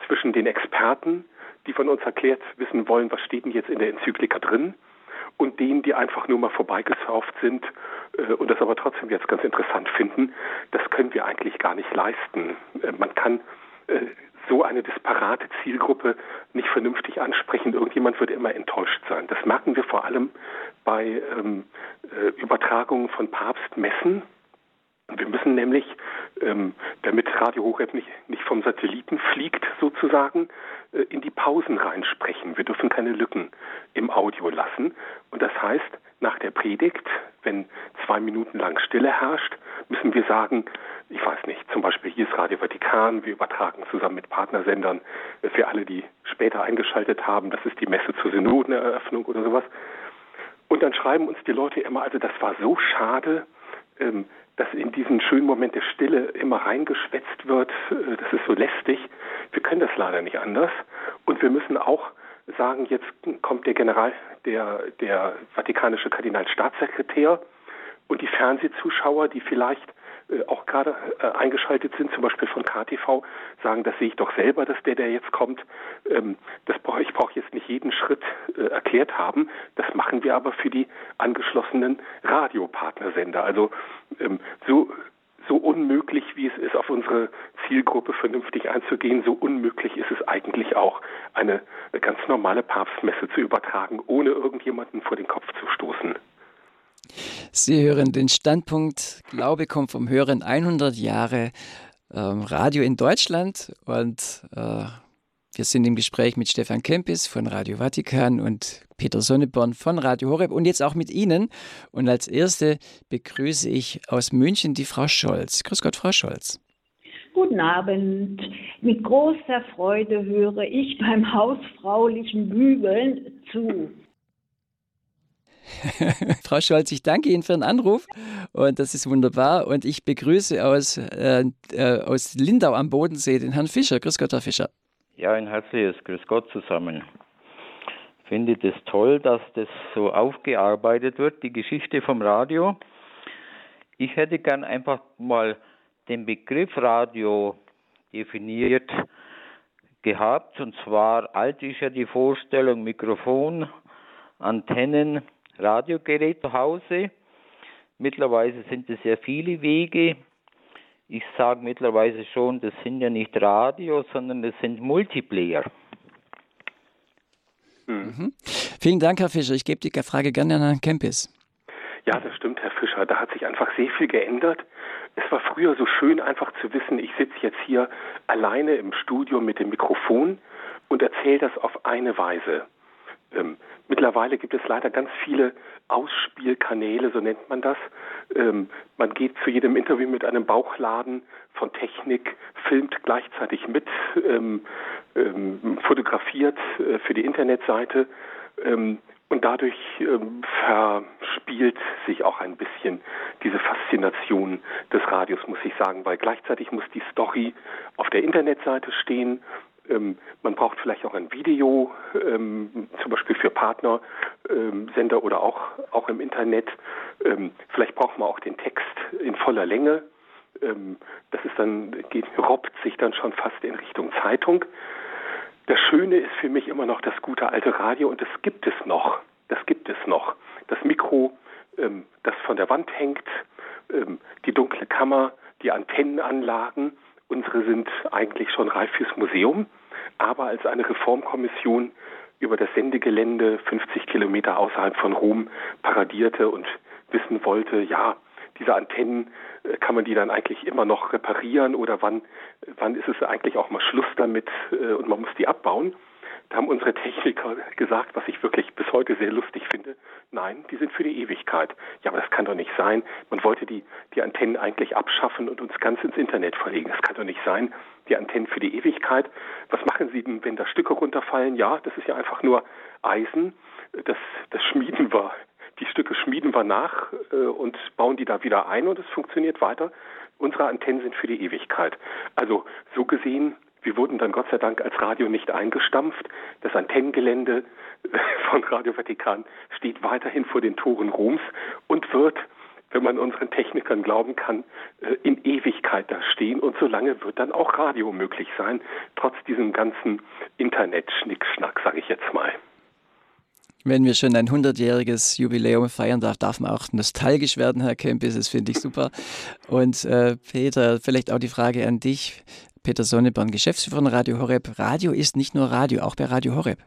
zwischen den Experten, die von uns erklärt wissen wollen, was steht denn jetzt in der Enzyklika drin, und denen, die einfach nur mal vorbeigesurft sind äh, und das aber trotzdem jetzt ganz interessant finden, das können wir eigentlich gar nicht leisten. Äh, man kann äh, so eine disparate Zielgruppe nicht vernünftig ansprechen. Irgendjemand wird immer enttäuscht sein. Das merken wir vor allem bei ähm, äh, Übertragungen von Papstmessen. Wir müssen nämlich, ähm, damit Radio Horeb nicht, nicht vom Satelliten fliegt sozusagen, äh, in die Pausen reinsprechen. Wir dürfen keine Lücken im Audio lassen. Und das heißt, nach der Predigt, wenn zwei Minuten lang Stille herrscht, müssen wir sagen, ich weiß nicht, zum Beispiel hier ist Radio Vatikan, wir übertragen zusammen mit Partnersendern für alle, die später eingeschaltet haben, das ist die Messe zur Synodeneröffnung oder sowas. Und dann schreiben uns die Leute immer, also das war so schade, ähm, dass in diesen schönen Moment der Stille immer reingeschwätzt wird, äh, das ist so lästig. Wir können das leider nicht anders. Und wir müssen auch sagen, jetzt kommt der General, der, der vatikanische Kardinalstaatssekretär und die Fernsehzuschauer, die vielleicht auch gerade äh, eingeschaltet sind, zum Beispiel von KTV, sagen, das sehe ich doch selber, dass der, der jetzt kommt, ähm, das brauche ich brauche jetzt nicht jeden Schritt äh, erklärt haben. Das machen wir aber für die angeschlossenen Radiopartnersender. Also ähm, so so unmöglich, wie es ist, auf unsere Zielgruppe vernünftig einzugehen, so unmöglich ist es eigentlich auch, eine ganz normale Papstmesse zu übertragen, ohne irgendjemanden vor den Kopf zu stoßen. Sie hören den Standpunkt Glaube kommt vom Hören 100 Jahre ähm, Radio in Deutschland und äh, wir sind im Gespräch mit Stefan Kempis von Radio Vatikan und Peter Sonneborn von Radio Horeb und jetzt auch mit Ihnen. Und als erste begrüße ich aus München die Frau Scholz. Grüß Gott, Frau Scholz. Guten Abend. Mit großer Freude höre ich beim hausfraulichen Bügeln zu. Frau Scholz, ich danke Ihnen für den Anruf und das ist wunderbar. Und ich begrüße aus, äh, äh, aus Lindau am Bodensee den Herrn Fischer. Grüß Gott, Herr Fischer. Ja, ein herzliches Grüß Gott zusammen. Ich finde das toll, dass das so aufgearbeitet wird, die Geschichte vom Radio. Ich hätte gern einfach mal den Begriff Radio definiert gehabt. Und zwar alt ist ja die Vorstellung Mikrofon, Antennen, Radiogerät zu Hause. Mittlerweile sind es sehr viele Wege. Ich sage mittlerweile schon, das sind ja nicht Radio, sondern das sind Multiplayer. Mhm. Vielen Dank, Herr Fischer. Ich gebe die Frage gerne an Herrn Kempis. Ja, das stimmt, Herr Fischer. Da hat sich einfach sehr viel geändert. Es war früher so schön, einfach zu wissen, ich sitze jetzt hier alleine im Studio mit dem Mikrofon und erzähle das auf eine Weise. Ähm, mittlerweile gibt es leider ganz viele Ausspielkanäle, so nennt man das. Ähm, man geht zu jedem Interview mit einem Bauchladen von Technik, filmt gleichzeitig mit, ähm, ähm fotografiert äh, für die Internetseite. Ähm, und dadurch ähm, verspielt sich auch ein bisschen diese Faszination des Radios, muss ich sagen, weil gleichzeitig muss die Story auf der Internetseite stehen ähm, man braucht vielleicht auch ein Video, ähm, zum Beispiel für Partnersender ähm, oder auch, auch im Internet. Ähm, vielleicht braucht man auch den Text in voller Länge. Ähm, das ist dann, geht, robbt sich dann schon fast in Richtung Zeitung. Das Schöne ist für mich immer noch das gute alte Radio und das gibt es noch. Das gibt es noch. Das Mikro, ähm, das von der Wand hängt, die dunkle Kammer, die Antennenanlagen. Unsere sind eigentlich schon reif fürs Museum aber als eine Reformkommission über das Sendegelände 50 Kilometer außerhalb von Rom paradierte und wissen wollte, ja, diese Antennen, äh, kann man die dann eigentlich immer noch reparieren oder wann, wann ist es eigentlich auch mal Schluss damit äh, und man muss die abbauen? Da haben unsere Techniker gesagt, was ich wirklich bis heute sehr lustig finde, nein, die sind für die Ewigkeit. Ja, aber das kann doch nicht sein. Man wollte die, die Antennen eigentlich abschaffen und uns ganz ins Internet verlegen. Das kann doch nicht sein. Die Antennen für die Ewigkeit. Was machen Sie denn, wenn da Stücke runterfallen? Ja, das ist ja einfach nur Eisen. Das, das schmieden wir. Die Stücke schmieden wir nach äh, und bauen die da wieder ein und es funktioniert weiter. Unsere Antennen sind für die Ewigkeit. Also so gesehen wir wurden dann Gott sei Dank als Radio nicht eingestampft. Das Antennengelände von Radio Vatikan steht weiterhin vor den Toren Roms und wird, wenn man unseren Technikern glauben kann, äh, in Ewigkeit da stehen. Und solange wird dann auch Radio möglich sein, trotz diesem ganzen Internet-Schnickschnack, sage ich jetzt mal. Wenn wir schon ein 100-jähriges Jubiläum feiern darf, darf man auch nostalgisch werden, Herr Kempis. Das finde ich super. Und äh, Peter, vielleicht auch die Frage an dich. Peter Sonneborn, Geschäftsführer von Radio Horeb. Radio ist nicht nur Radio, auch bei Radio Horeb.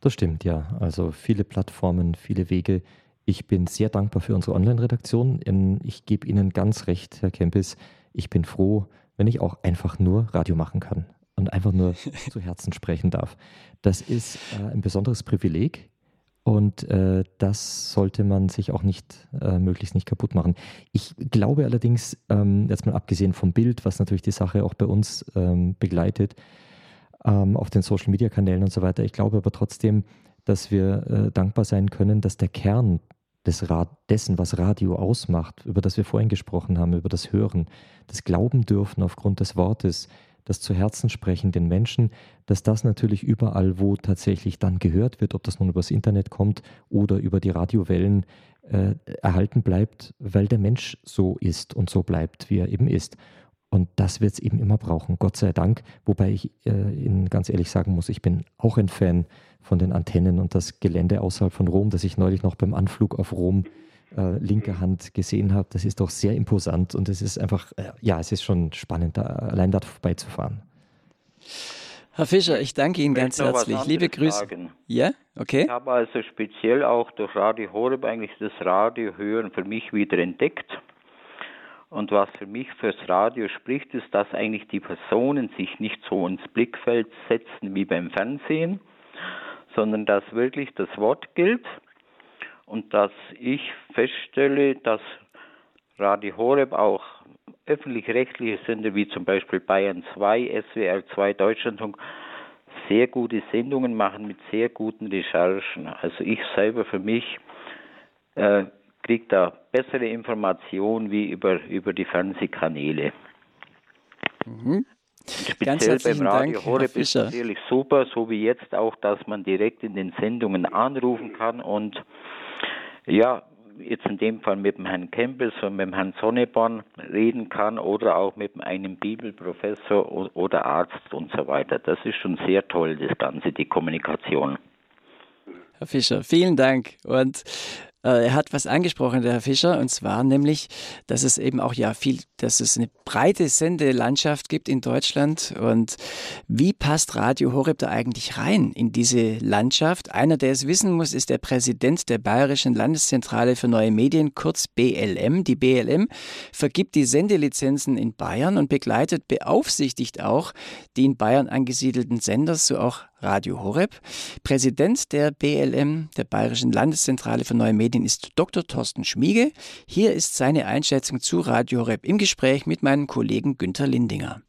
Das stimmt, ja. Also viele Plattformen, viele Wege. Ich bin sehr dankbar für unsere Online-Redaktion. Ich gebe Ihnen ganz recht, Herr Kempis. Ich bin froh, wenn ich auch einfach nur Radio machen kann und einfach nur zu Herzen sprechen darf. Das ist äh, ein besonderes Privileg und äh, das sollte man sich auch nicht, äh, möglichst nicht kaputt machen. Ich glaube allerdings, ähm, jetzt mal abgesehen vom Bild, was natürlich die Sache auch bei uns ähm, begleitet, ähm, auf den Social Media Kanälen und so weiter, ich glaube aber trotzdem, dass wir äh, dankbar sein können, dass der Kern des dessen, was Radio ausmacht, über das wir vorhin gesprochen haben, über das Hören, das Glauben dürfen aufgrund des Wortes, das zu Herzen sprechen den Menschen, dass das natürlich überall, wo tatsächlich dann gehört wird, ob das nun übers Internet kommt oder über die Radiowellen, äh, erhalten bleibt, weil der Mensch so ist und so bleibt, wie er eben ist. Und das wird es eben immer brauchen, Gott sei Dank. Wobei ich äh, Ihnen ganz ehrlich sagen muss, ich bin auch ein Fan von den Antennen und das Gelände außerhalb von Rom, das ich neulich noch beim Anflug auf Rom äh, linker Hand gesehen habe, das ist doch sehr imposant und es ist einfach, äh, ja, es ist schon spannend, da, allein da vorbeizufahren. Herr Fischer, ich danke Ihnen ganz herzlich. Liebe Grüße. Sagen. Ja, okay. Ich habe also speziell auch durch Radio Horeb eigentlich das Radiohören für mich wieder entdeckt. Und was für mich fürs Radio spricht, ist, dass eigentlich die Personen sich nicht so ins Blickfeld setzen wie beim Fernsehen, sondern dass wirklich das Wort gilt und dass ich feststelle, dass Radio Horeb auch öffentlich-rechtliche Sender wie zum Beispiel Bayern 2, SWR 2, Deutschlandfunk sehr gute Sendungen machen mit sehr guten Recherchen. Also ich selber für mich äh, kriege da bessere Informationen wie über, über die Fernsehkanäle. Mhm. Speziell beim Radio Dank, Horeb ist natürlich super, so wie jetzt auch, dass man direkt in den Sendungen anrufen kann und ja, jetzt in dem Fall mit dem Herrn Campbell und mit dem Herrn Sonneborn reden kann oder auch mit einem Bibelprofessor oder Arzt und so weiter. Das ist schon sehr toll, das Ganze, die Kommunikation. Herr Fischer, vielen Dank. Und er hat was angesprochen, der Herr Fischer, und zwar nämlich, dass es eben auch ja viel, dass es eine breite Sendelandschaft gibt in Deutschland. Und wie passt Radio Horeb da eigentlich rein in diese Landschaft? Einer, der es wissen muss, ist der Präsident der Bayerischen Landeszentrale für neue Medien, kurz BLM. Die BLM vergibt die Sendelizenzen in Bayern und begleitet, beaufsichtigt auch die in Bayern angesiedelten Sender, so auch Radio Horeb. Präsident der BLM, der Bayerischen Landeszentrale für neue Medien, ist Dr. Thorsten Schmiege. Hier ist seine Einschätzung zu Radio Horeb im Gespräch mit meinem Kollegen Günter Lindinger.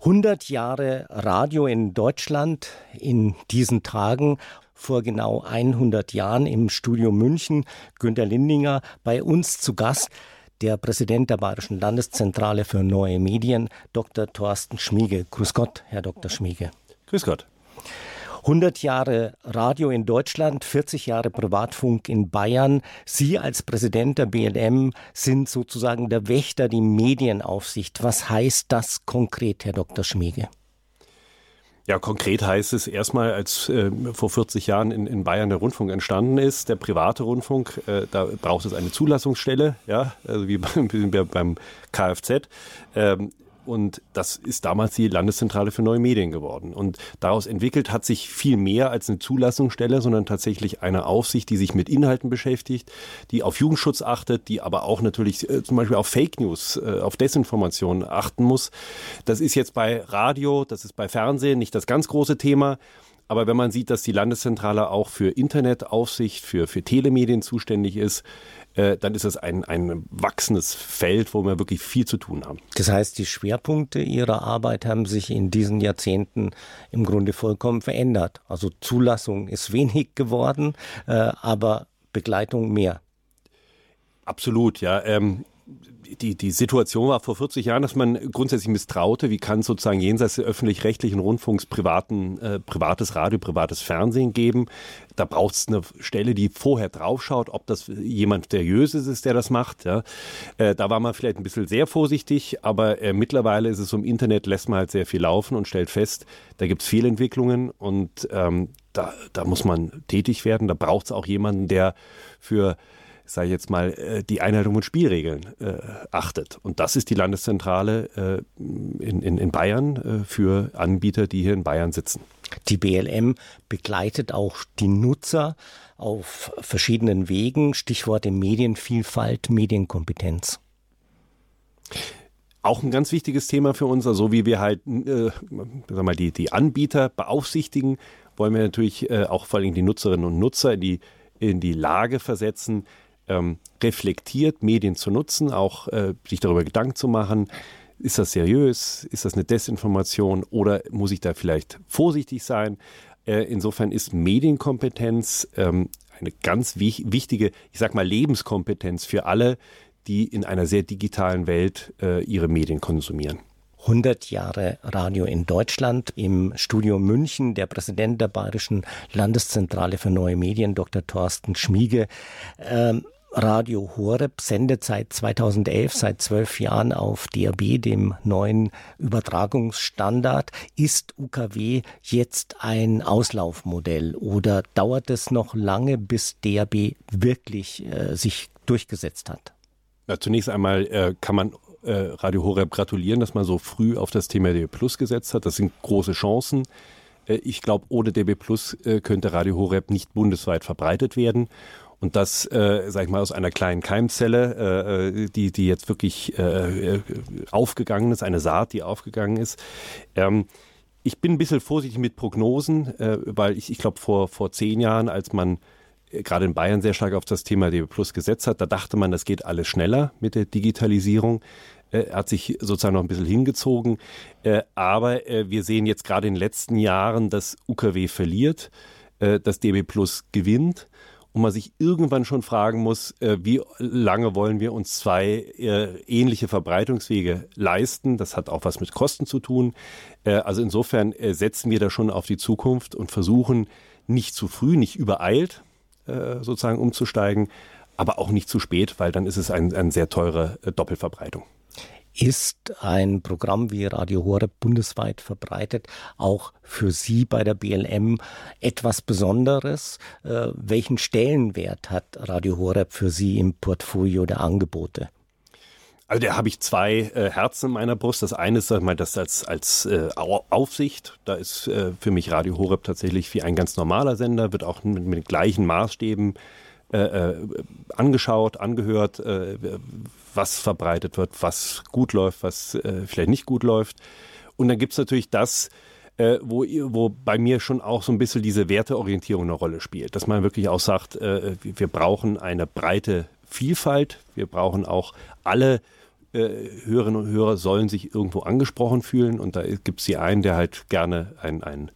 100 Jahre Radio in Deutschland in diesen Tagen vor genau 100 Jahren im Studio München. Günter Lindinger bei uns zu Gast der Präsident der Bayerischen Landeszentrale für neue Medien, Dr. Thorsten Schmiege. Grüß Gott, Herr Dr. Schmiege. Grüß Gott. 100 Jahre Radio in Deutschland, 40 Jahre Privatfunk in Bayern. Sie als Präsident der BLM sind sozusagen der Wächter, die Medienaufsicht. Was heißt das konkret, Herr Dr. Schmiege? Ja, konkret heißt es erstmal, als äh, vor 40 Jahren in, in, Bayern der Rundfunk entstanden ist, der private Rundfunk, äh, da braucht es eine Zulassungsstelle, ja, also wie beim, beim Kfz. Ähm, und das ist damals die Landeszentrale für neue Medien geworden. Und daraus entwickelt hat sich viel mehr als eine Zulassungsstelle, sondern tatsächlich eine Aufsicht, die sich mit Inhalten beschäftigt, die auf Jugendschutz achtet, die aber auch natürlich äh, zum Beispiel auf Fake News, äh, auf Desinformation achten muss. Das ist jetzt bei Radio, das ist bei Fernsehen nicht das ganz große Thema. Aber wenn man sieht, dass die Landeszentrale auch für Internetaufsicht, für, für Telemedien zuständig ist, äh, dann ist es ein, ein wachsendes Feld, wo wir wirklich viel zu tun haben. Das heißt, die Schwerpunkte Ihrer Arbeit haben sich in diesen Jahrzehnten im Grunde vollkommen verändert. Also Zulassung ist wenig geworden, äh, aber Begleitung mehr. Absolut, ja. Ähm, die, die Situation war vor 40 Jahren, dass man grundsätzlich misstraute, wie kann sozusagen jenseits des öffentlich-rechtlichen Rundfunks privaten, äh, privates Radio, privates Fernsehen geben. Da braucht es eine Stelle, die vorher draufschaut, ob das jemand seriöses ist, der das macht. Ja. Äh, da war man vielleicht ein bisschen sehr vorsichtig, aber äh, mittlerweile ist es im Internet, lässt man halt sehr viel laufen und stellt fest, da gibt es Fehlentwicklungen und ähm, da, da muss man tätig werden. Da braucht es auch jemanden, der für sage ich jetzt mal, äh, die Einhaltung von Spielregeln äh, achtet. Und das ist die Landeszentrale äh, in, in, in Bayern äh, für Anbieter, die hier in Bayern sitzen. Die BLM begleitet auch die Nutzer auf verschiedenen Wegen. Stichworte Medienvielfalt, Medienkompetenz. Auch ein ganz wichtiges Thema für uns, so also wie wir halt äh, sag mal, die, die Anbieter beaufsichtigen, wollen wir natürlich äh, auch vor allem die Nutzerinnen und Nutzer in die, in die Lage versetzen, ähm, reflektiert Medien zu nutzen, auch äh, sich darüber Gedanken zu machen, ist das seriös, ist das eine Desinformation oder muss ich da vielleicht vorsichtig sein? Äh, insofern ist Medienkompetenz ähm, eine ganz wich wichtige, ich sag mal, Lebenskompetenz für alle, die in einer sehr digitalen Welt äh, ihre Medien konsumieren. 100 Jahre Radio in Deutschland. Im Studio München der Präsident der Bayerischen Landeszentrale für neue Medien, Dr. Thorsten Schmiege. Ähm, Radio Horeb sendet seit 2011, seit zwölf Jahren auf DAB, dem neuen Übertragungsstandard. Ist UKW jetzt ein Auslaufmodell oder dauert es noch lange, bis DAB wirklich äh, sich durchgesetzt hat? Ja, zunächst einmal äh, kann man äh, Radio Horeb gratulieren, dass man so früh auf das Thema DB Plus gesetzt hat. Das sind große Chancen. Äh, ich glaube, ohne DB Plus äh, könnte Radio Horeb nicht bundesweit verbreitet werden. Und das, äh, sag ich mal, aus einer kleinen Keimzelle, äh, die, die jetzt wirklich äh, aufgegangen ist, eine Saat, die aufgegangen ist. Ähm, ich bin ein bisschen vorsichtig mit Prognosen, äh, weil ich, ich glaube, vor, vor zehn Jahren, als man äh, gerade in Bayern sehr stark auf das Thema DB Plus gesetzt hat, da dachte man, das geht alles schneller mit der Digitalisierung. Äh, hat sich sozusagen noch ein bisschen hingezogen. Äh, aber äh, wir sehen jetzt gerade in den letzten Jahren, dass UKW verliert, äh, dass DB Plus gewinnt und man sich irgendwann schon fragen muss, äh, wie lange wollen wir uns zwei äh, ähnliche Verbreitungswege leisten. Das hat auch was mit Kosten zu tun. Äh, also insofern äh, setzen wir da schon auf die Zukunft und versuchen nicht zu früh, nicht übereilt äh, sozusagen umzusteigen, aber auch nicht zu spät, weil dann ist es eine ein sehr teure äh, Doppelverbreitung. Ist ein Programm wie Radio Horeb bundesweit verbreitet auch für Sie bei der BLM etwas Besonderes? Äh, welchen Stellenwert hat Radio Horeb für Sie im Portfolio der Angebote? Also da habe ich zwei äh, Herzen in meiner Brust. Das eine ist sag mal, das als, als äh, Aufsicht. Da ist äh, für mich Radio Horeb tatsächlich wie ein ganz normaler Sender, wird auch mit, mit den gleichen Maßstäben äh, äh, angeschaut, angehört, äh, was verbreitet wird, was gut läuft, was äh, vielleicht nicht gut läuft. Und dann gibt es natürlich das, äh, wo, wo bei mir schon auch so ein bisschen diese Werteorientierung eine Rolle spielt. Dass man wirklich auch sagt, äh, wir brauchen eine breite Vielfalt, wir brauchen auch alle äh, Hörerinnen und Hörer sollen sich irgendwo angesprochen fühlen und da gibt es die einen, der halt gerne ein, ein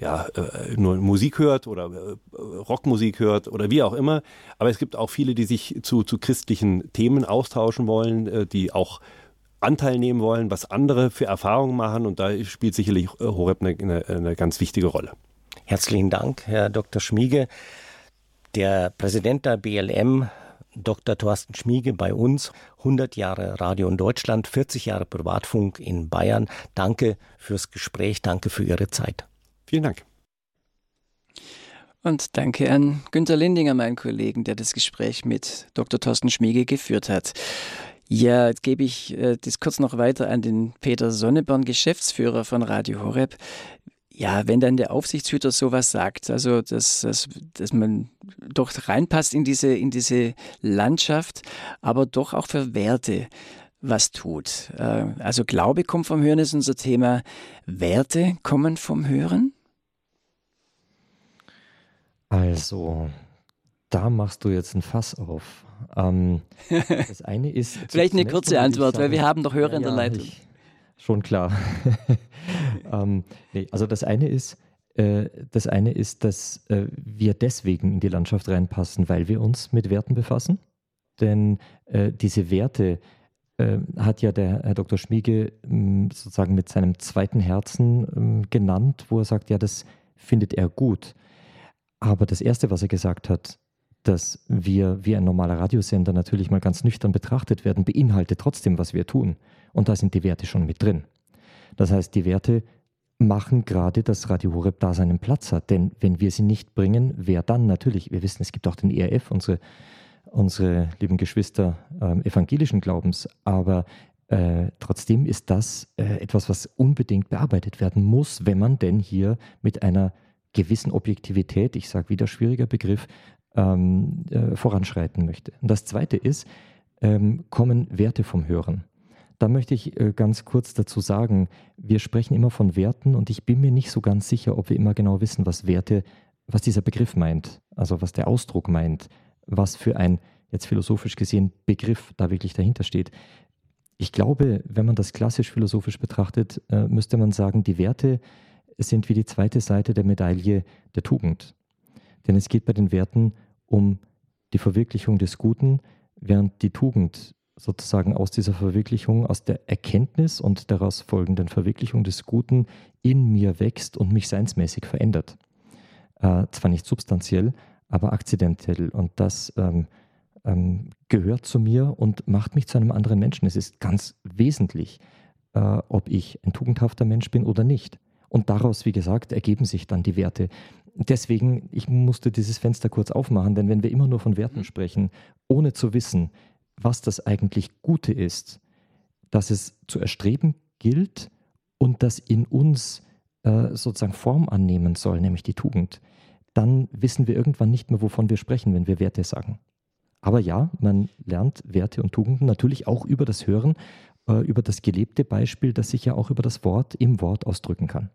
ja, äh, nur Musik hört oder äh, Rockmusik hört oder wie auch immer. Aber es gibt auch viele, die sich zu, zu christlichen Themen austauschen wollen, äh, die auch Anteil nehmen wollen, was andere für Erfahrungen machen. Und da spielt sicherlich Horeb eine, eine, eine ganz wichtige Rolle. Herzlichen Dank, Herr Dr. Schmiege. Der Präsident der BLM, Dr. Thorsten Schmiege bei uns. 100 Jahre Radio in Deutschland, 40 Jahre Privatfunk in Bayern. Danke fürs Gespräch, danke für Ihre Zeit. Vielen Dank. Und danke an Günter Lindinger, meinen Kollegen, der das Gespräch mit Dr. Thorsten Schmiege geführt hat. Ja, jetzt gebe ich äh, das kurz noch weiter an den Peter Sonneborn, Geschäftsführer von Radio Horeb. Ja, wenn dann der Aufsichtshüter sowas sagt, also dass, dass, dass man doch reinpasst in diese, in diese Landschaft, aber doch auch für Werte was tut. Äh, also Glaube kommt vom Hören ist unser Thema. Werte kommen vom Hören? Also, da machst du jetzt ein Fass auf. Ähm, das eine ist. Vielleicht eine kurze Antwort, sagen, weil wir haben doch Hörer ja, in der Leitung. Ich, schon klar. ähm, nee, also das eine ist, äh, das eine ist, dass äh, wir deswegen in die Landschaft reinpassen, weil wir uns mit Werten befassen. Denn äh, diese Werte, äh, hat ja der Herr Dr. Schmiege ähm, sozusagen mit seinem zweiten Herzen ähm, genannt, wo er sagt, ja, das findet er gut. Aber das Erste, was er gesagt hat, dass wir wie ein normaler Radiosender natürlich mal ganz nüchtern betrachtet werden, beinhaltet trotzdem, was wir tun. Und da sind die Werte schon mit drin. Das heißt, die Werte machen gerade, dass Radio Horeb da seinen Platz hat. Denn wenn wir sie nicht bringen, wer dann? Natürlich, wir wissen, es gibt auch den ERF, unsere, unsere lieben Geschwister äh, evangelischen Glaubens, aber äh, trotzdem ist das äh, etwas, was unbedingt bearbeitet werden muss, wenn man denn hier mit einer gewissen Objektivität, ich sage wieder schwieriger Begriff, ähm, äh, voranschreiten möchte. Und das Zweite ist, ähm, kommen Werte vom Hören. Da möchte ich äh, ganz kurz dazu sagen, wir sprechen immer von Werten und ich bin mir nicht so ganz sicher, ob wir immer genau wissen, was Werte, was dieser Begriff meint, also was der Ausdruck meint, was für ein, jetzt philosophisch gesehen, Begriff da wirklich dahinter steht. Ich glaube, wenn man das klassisch philosophisch betrachtet, äh, müsste man sagen, die Werte sind wie die zweite Seite der Medaille der Tugend. Denn es geht bei den Werten um die Verwirklichung des Guten, während die Tugend sozusagen aus dieser Verwirklichung, aus der Erkenntnis und daraus folgenden Verwirklichung des Guten in mir wächst und mich seinsmäßig verändert. Äh, zwar nicht substanziell, aber akzidentell. Und das ähm, ähm, gehört zu mir und macht mich zu einem anderen Menschen. Es ist ganz wesentlich, äh, ob ich ein tugendhafter Mensch bin oder nicht. Und daraus, wie gesagt, ergeben sich dann die Werte. Deswegen, ich musste dieses Fenster kurz aufmachen, denn wenn wir immer nur von Werten sprechen, ohne zu wissen, was das eigentlich Gute ist, dass es zu erstreben gilt und das in uns äh, sozusagen Form annehmen soll, nämlich die Tugend, dann wissen wir irgendwann nicht mehr, wovon wir sprechen, wenn wir Werte sagen. Aber ja, man lernt Werte und Tugenden natürlich auch über das Hören, äh, über das gelebte Beispiel, das sich ja auch über das Wort im Wort ausdrücken kann.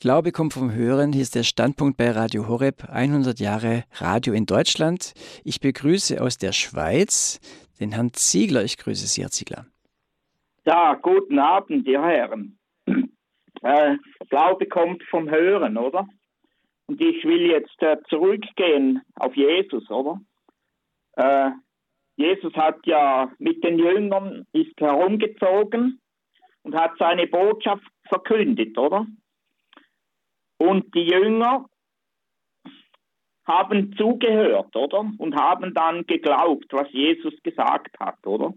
Glaube kommt vom Hören. Hier ist der Standpunkt bei Radio Horeb. 100 Jahre Radio in Deutschland. Ich begrüße aus der Schweiz den Herrn Ziegler. Ich grüße Sie, Herr Ziegler. Ja, guten Abend, ihr Herren. Äh, Glaube kommt vom Hören, oder? Und ich will jetzt äh, zurückgehen auf Jesus, oder? Äh, Jesus hat ja mit den Jüngern ist herumgezogen und hat seine Botschaft verkündet, oder? Und die Jünger haben zugehört, oder? Und haben dann geglaubt, was Jesus gesagt hat, oder?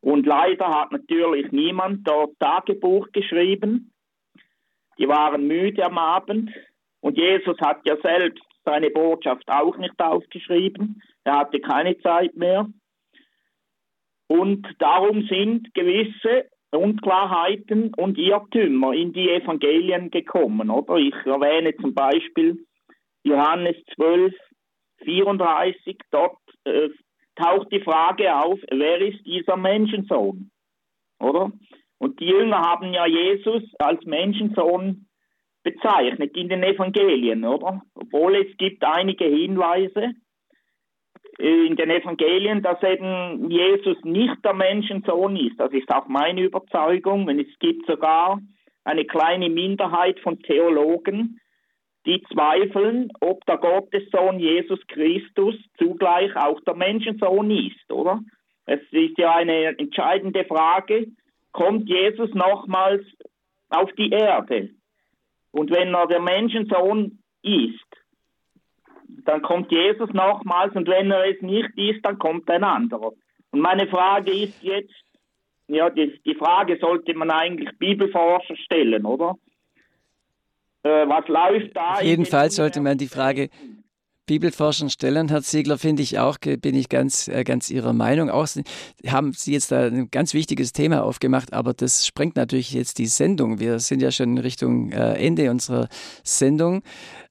Und leider hat natürlich niemand dort Tagebuch geschrieben. Die waren müde am Abend. Und Jesus hat ja selbst seine Botschaft auch nicht aufgeschrieben. Er hatte keine Zeit mehr. Und darum sind gewisse Unklarheiten und Irrtümer in die Evangelien gekommen, oder? Ich erwähne zum Beispiel Johannes 12, 34, dort äh, taucht die Frage auf, wer ist dieser Menschensohn? Oder? Und die Jünger haben ja Jesus als Menschensohn bezeichnet in den Evangelien, oder? Obwohl es gibt einige Hinweise, in den Evangelien, dass eben Jesus nicht der Menschensohn ist. Das ist auch meine Überzeugung. Und es gibt sogar eine kleine Minderheit von Theologen, die zweifeln, ob der Gottessohn Jesus Christus zugleich auch der Menschensohn ist, oder? Es ist ja eine entscheidende Frage, kommt Jesus nochmals auf die Erde? Und wenn er der Menschensohn ist, dann kommt Jesus nochmals und wenn er es nicht ist, dann kommt ein anderer. Und meine Frage ist jetzt, ja, die, die Frage sollte man eigentlich Bibelforscher stellen, oder? Äh, was läuft da? Auf jeden Fall sollte man die Frage Bibelforschern stellen, Herr Ziegler, finde ich auch, bin ich ganz, äh, ganz Ihrer Meinung. Auch haben Sie jetzt da ein ganz wichtiges Thema aufgemacht, aber das sprengt natürlich jetzt die Sendung. Wir sind ja schon in Richtung äh, Ende unserer Sendung.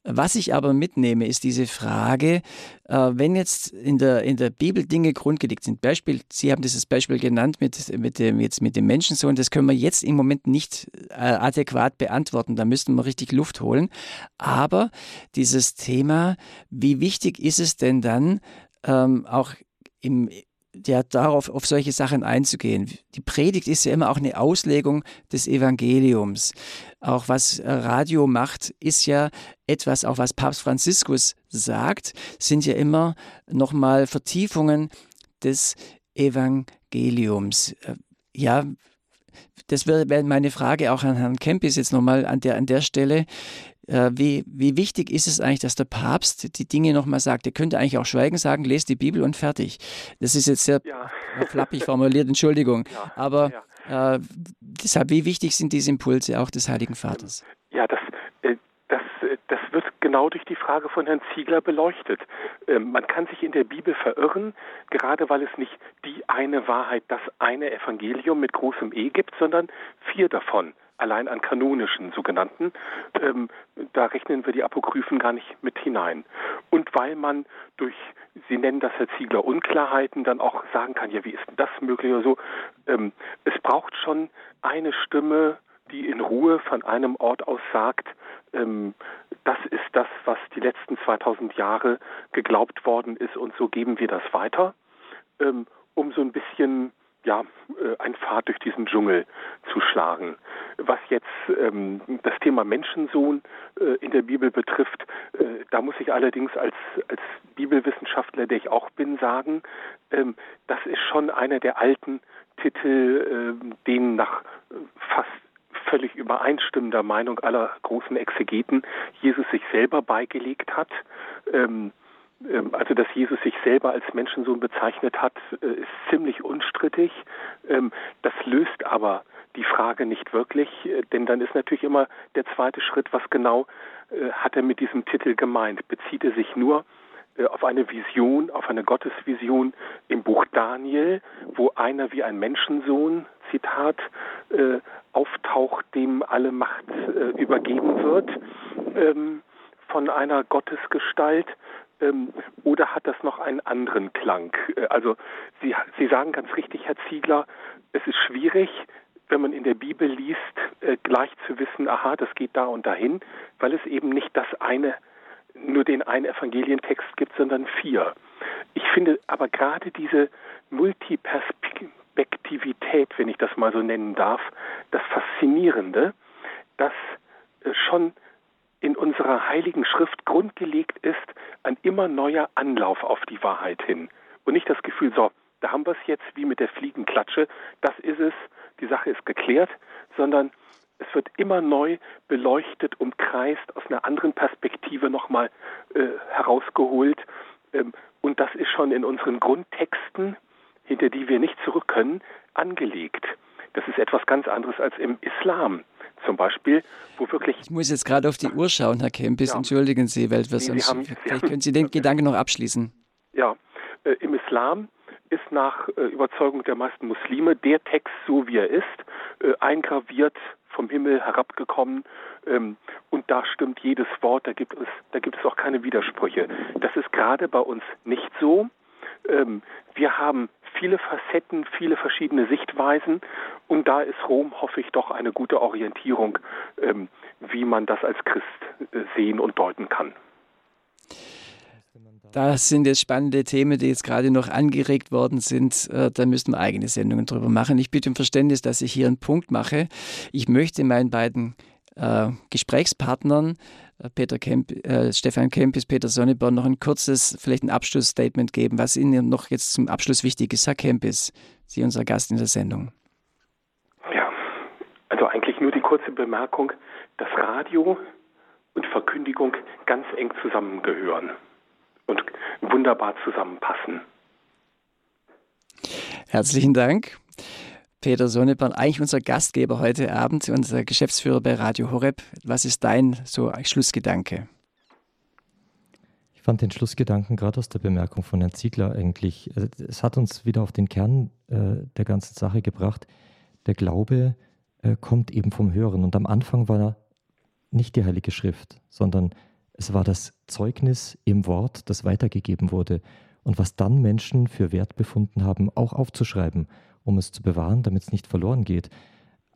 Was ich aber mitnehme, ist diese Frage, äh, wenn jetzt in der, in der Bibel Dinge grundgelegt sind, Beispiel, Sie haben dieses Beispiel genannt mit, mit, dem, jetzt mit dem Menschensohn, das können wir jetzt im Moment nicht äh, adäquat beantworten, da müssten wir richtig Luft holen. Aber dieses Thema, wie wichtig ist es denn dann, ähm, auch im, ja, darauf, auf solche Sachen einzugehen. Die Predigt ist ja immer auch eine Auslegung des Evangeliums. Auch was Radio macht, ist ja etwas, auch was Papst Franziskus sagt, sind ja immer nochmal Vertiefungen des Evangeliums. Äh, ja, das wäre meine Frage auch an Herrn Kempis jetzt nochmal an der, an der Stelle. Äh, wie, wie wichtig ist es eigentlich, dass der Papst die Dinge nochmal sagt? Er könnte eigentlich auch schweigen, sagen, lest die Bibel und fertig. Das ist jetzt sehr ja. flappig formuliert, Entschuldigung. Ja, Aber ja. Äh, deshalb, wie wichtig sind diese Impulse auch des Heiligen Vaters? Ja, das, äh, das, äh, das wird genau durch die Frage von Herrn Ziegler beleuchtet. Ähm, man kann sich in der Bibel verirren, gerade weil es nicht die eine Wahrheit, das eine Evangelium mit großem E gibt, sondern vier davon allein an kanonischen sogenannten, ähm, da rechnen wir die Apokryphen gar nicht mit hinein. Und weil man durch, Sie nennen das Herr Ziegler, Unklarheiten dann auch sagen kann, ja, wie ist denn das möglich oder so, ähm, es braucht schon eine Stimme, die in Ruhe von einem Ort aus sagt, ähm, das ist das, was die letzten 2000 Jahre geglaubt worden ist und so geben wir das weiter, ähm, um so ein bisschen ja, äh, ein Pfad durch diesen Dschungel zu schlagen. Was jetzt ähm, das Thema Menschensohn äh, in der Bibel betrifft, äh, da muss ich allerdings als, als Bibelwissenschaftler, der ich auch bin, sagen, ähm, das ist schon einer der alten Titel, äh, denen nach fast völlig übereinstimmender Meinung aller großen Exegeten Jesus sich selber beigelegt hat. Ähm, ähm, also dass Jesus sich selber als Menschensohn bezeichnet hat, äh, ist ziemlich unstrittig. Ähm, das löst aber die Frage nicht wirklich, äh, denn dann ist natürlich immer der zweite Schritt, was genau äh, hat er mit diesem Titel gemeint? Bezieht er sich nur auf eine Vision, auf eine Gottesvision im Buch Daniel, wo einer wie ein Menschensohn, Zitat, auftaucht, dem alle Macht übergeben wird ähm, von einer Gottesgestalt? Ähm, oder hat das noch einen anderen Klang? Äh, also Sie, Sie sagen ganz richtig, Herr Ziegler, es ist schwierig, wenn man in der Bibel liest, äh, gleich zu wissen, aha, das geht da und dahin, weil es eben nicht das eine, nur den einen Evangelientext gibt, sondern vier. Ich finde aber gerade diese Multiperspektivität, wenn ich das mal so nennen darf, das Faszinierende, dass äh, schon in unserer heiligen Schrift grundgelegt ist, ein immer neuer Anlauf auf die Wahrheit hin. Und nicht das Gefühl, so, da haben wir es jetzt wie mit der Fliegenklatsche, das ist es, die Sache ist geklärt, sondern es wird immer neu beleuchtet, umkreist, aus einer anderen Perspektive nochmal äh, herausgeholt. Ähm, und das ist schon in unseren Grundtexten, hinter die wir nicht zurück können, angelegt. Das ist etwas ganz anderes als im Islam zum Beispiel, wo wirklich. Ich muss jetzt gerade auf die Uhr schauen, Herr Kempis. Ja. Entschuldigen Sie, weil wir nee, sonst. Haben, vielleicht können Sie den Gedanken noch abschließen. Ja, äh, im Islam ist nach äh, Überzeugung der meisten Muslime der Text so wie er ist, äh, eingraviert vom Himmel herabgekommen ähm, und da stimmt jedes Wort, da gibt es, da gibt es auch keine Widersprüche. Das ist gerade bei uns nicht so. Ähm, wir haben viele Facetten, viele verschiedene Sichtweisen und da ist Rom, hoffe ich, doch eine gute Orientierung, ähm, wie man das als Christ äh, sehen und deuten kann. Das sind jetzt spannende Themen, die jetzt gerade noch angeregt worden sind. Äh, da müssten wir eigene Sendungen drüber machen. Ich bitte um Verständnis, dass ich hier einen Punkt mache. Ich möchte meinen beiden äh, Gesprächspartnern Peter Kemp, äh, Stefan Kempis, Peter Sonneborn noch ein kurzes, vielleicht ein Abschlussstatement geben, was Ihnen noch jetzt zum Abschluss wichtig ist. Herr Kempis, Sie unser Gast in der Sendung. Ja, also eigentlich nur die kurze Bemerkung, dass Radio und Verkündigung ganz eng zusammengehören und wunderbar zusammenpassen. Herzlichen Dank. Peter Sonneborn, eigentlich unser Gastgeber heute Abend, unser Geschäftsführer bei Radio Horeb. Was ist dein so Schlussgedanke? Ich fand den Schlussgedanken gerade aus der Bemerkung von Herrn Ziegler eigentlich, äh, es hat uns wieder auf den Kern äh, der ganzen Sache gebracht. Der Glaube äh, kommt eben vom Hören. Und am Anfang war nicht die Heilige Schrift, sondern es war das Zeugnis im Wort, das weitergegeben wurde und was dann Menschen für wert befunden haben, auch aufzuschreiben um es zu bewahren, damit es nicht verloren geht.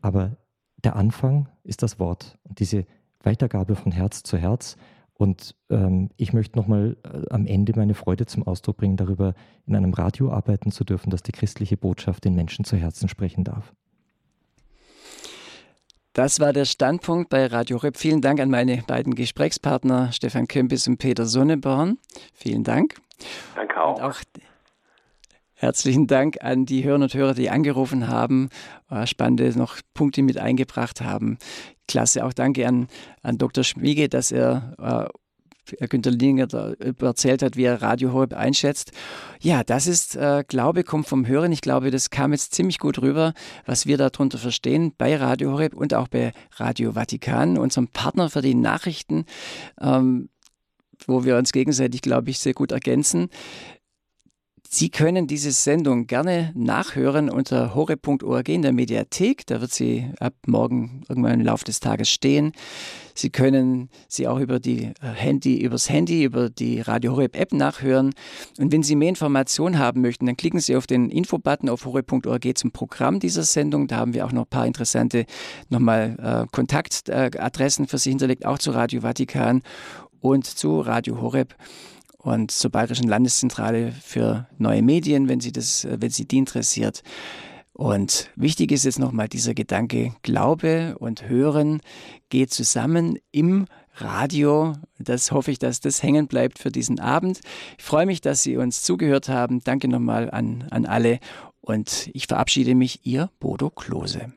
Aber der Anfang ist das Wort und diese Weitergabe von Herz zu Herz. Und ähm, ich möchte nochmal äh, am Ende meine Freude zum Ausdruck bringen, darüber in einem Radio arbeiten zu dürfen, dass die christliche Botschaft den Menschen zu Herzen sprechen darf. Das war der Standpunkt bei Radio Rep. Vielen Dank an meine beiden Gesprächspartner Stefan Kömpis und Peter Sonneborn. Vielen Dank. Danke auch. Und auch Herzlichen Dank an die Hörer und Hörer, die angerufen haben, äh, spannende noch Punkte mit eingebracht haben. Klasse, auch danke an, an Dr. Schmiege, dass er äh, Günter Linger erzählt hat, wie er Radio Horeb einschätzt. Ja, das ist äh, Glaube kommt vom Hören. Ich glaube, das kam jetzt ziemlich gut rüber, was wir darunter verstehen bei Radio Horeb und auch bei Radio Vatikan, unserem Partner für die Nachrichten, ähm, wo wir uns gegenseitig, glaube ich, sehr gut ergänzen. Sie können diese Sendung gerne nachhören unter hore.org in der Mediathek. Da wird sie ab morgen irgendwann im Laufe des Tages stehen. Sie können sie auch über die äh, Handy, übers Handy, über die Radio Horeb App nachhören. Und wenn Sie mehr Informationen haben möchten, dann klicken Sie auf den Infobutton auf hore.org zum Programm dieser Sendung. Da haben wir auch noch ein paar interessante nochmal äh, Kontaktadressen für Sie hinterlegt, auch zu Radio Vatikan und zu Radio Horeb und zur Bayerischen Landeszentrale für neue Medien, wenn Sie das, äh, wenn Sie die interessiert. Und wichtig ist jetzt nochmal dieser Gedanke, Glaube und Hören geht zusammen im Radio. Das hoffe ich, dass das hängen bleibt für diesen Abend. Ich freue mich, dass Sie uns zugehört haben. Danke nochmal an, an alle und ich verabschiede mich, Ihr Bodo Klose.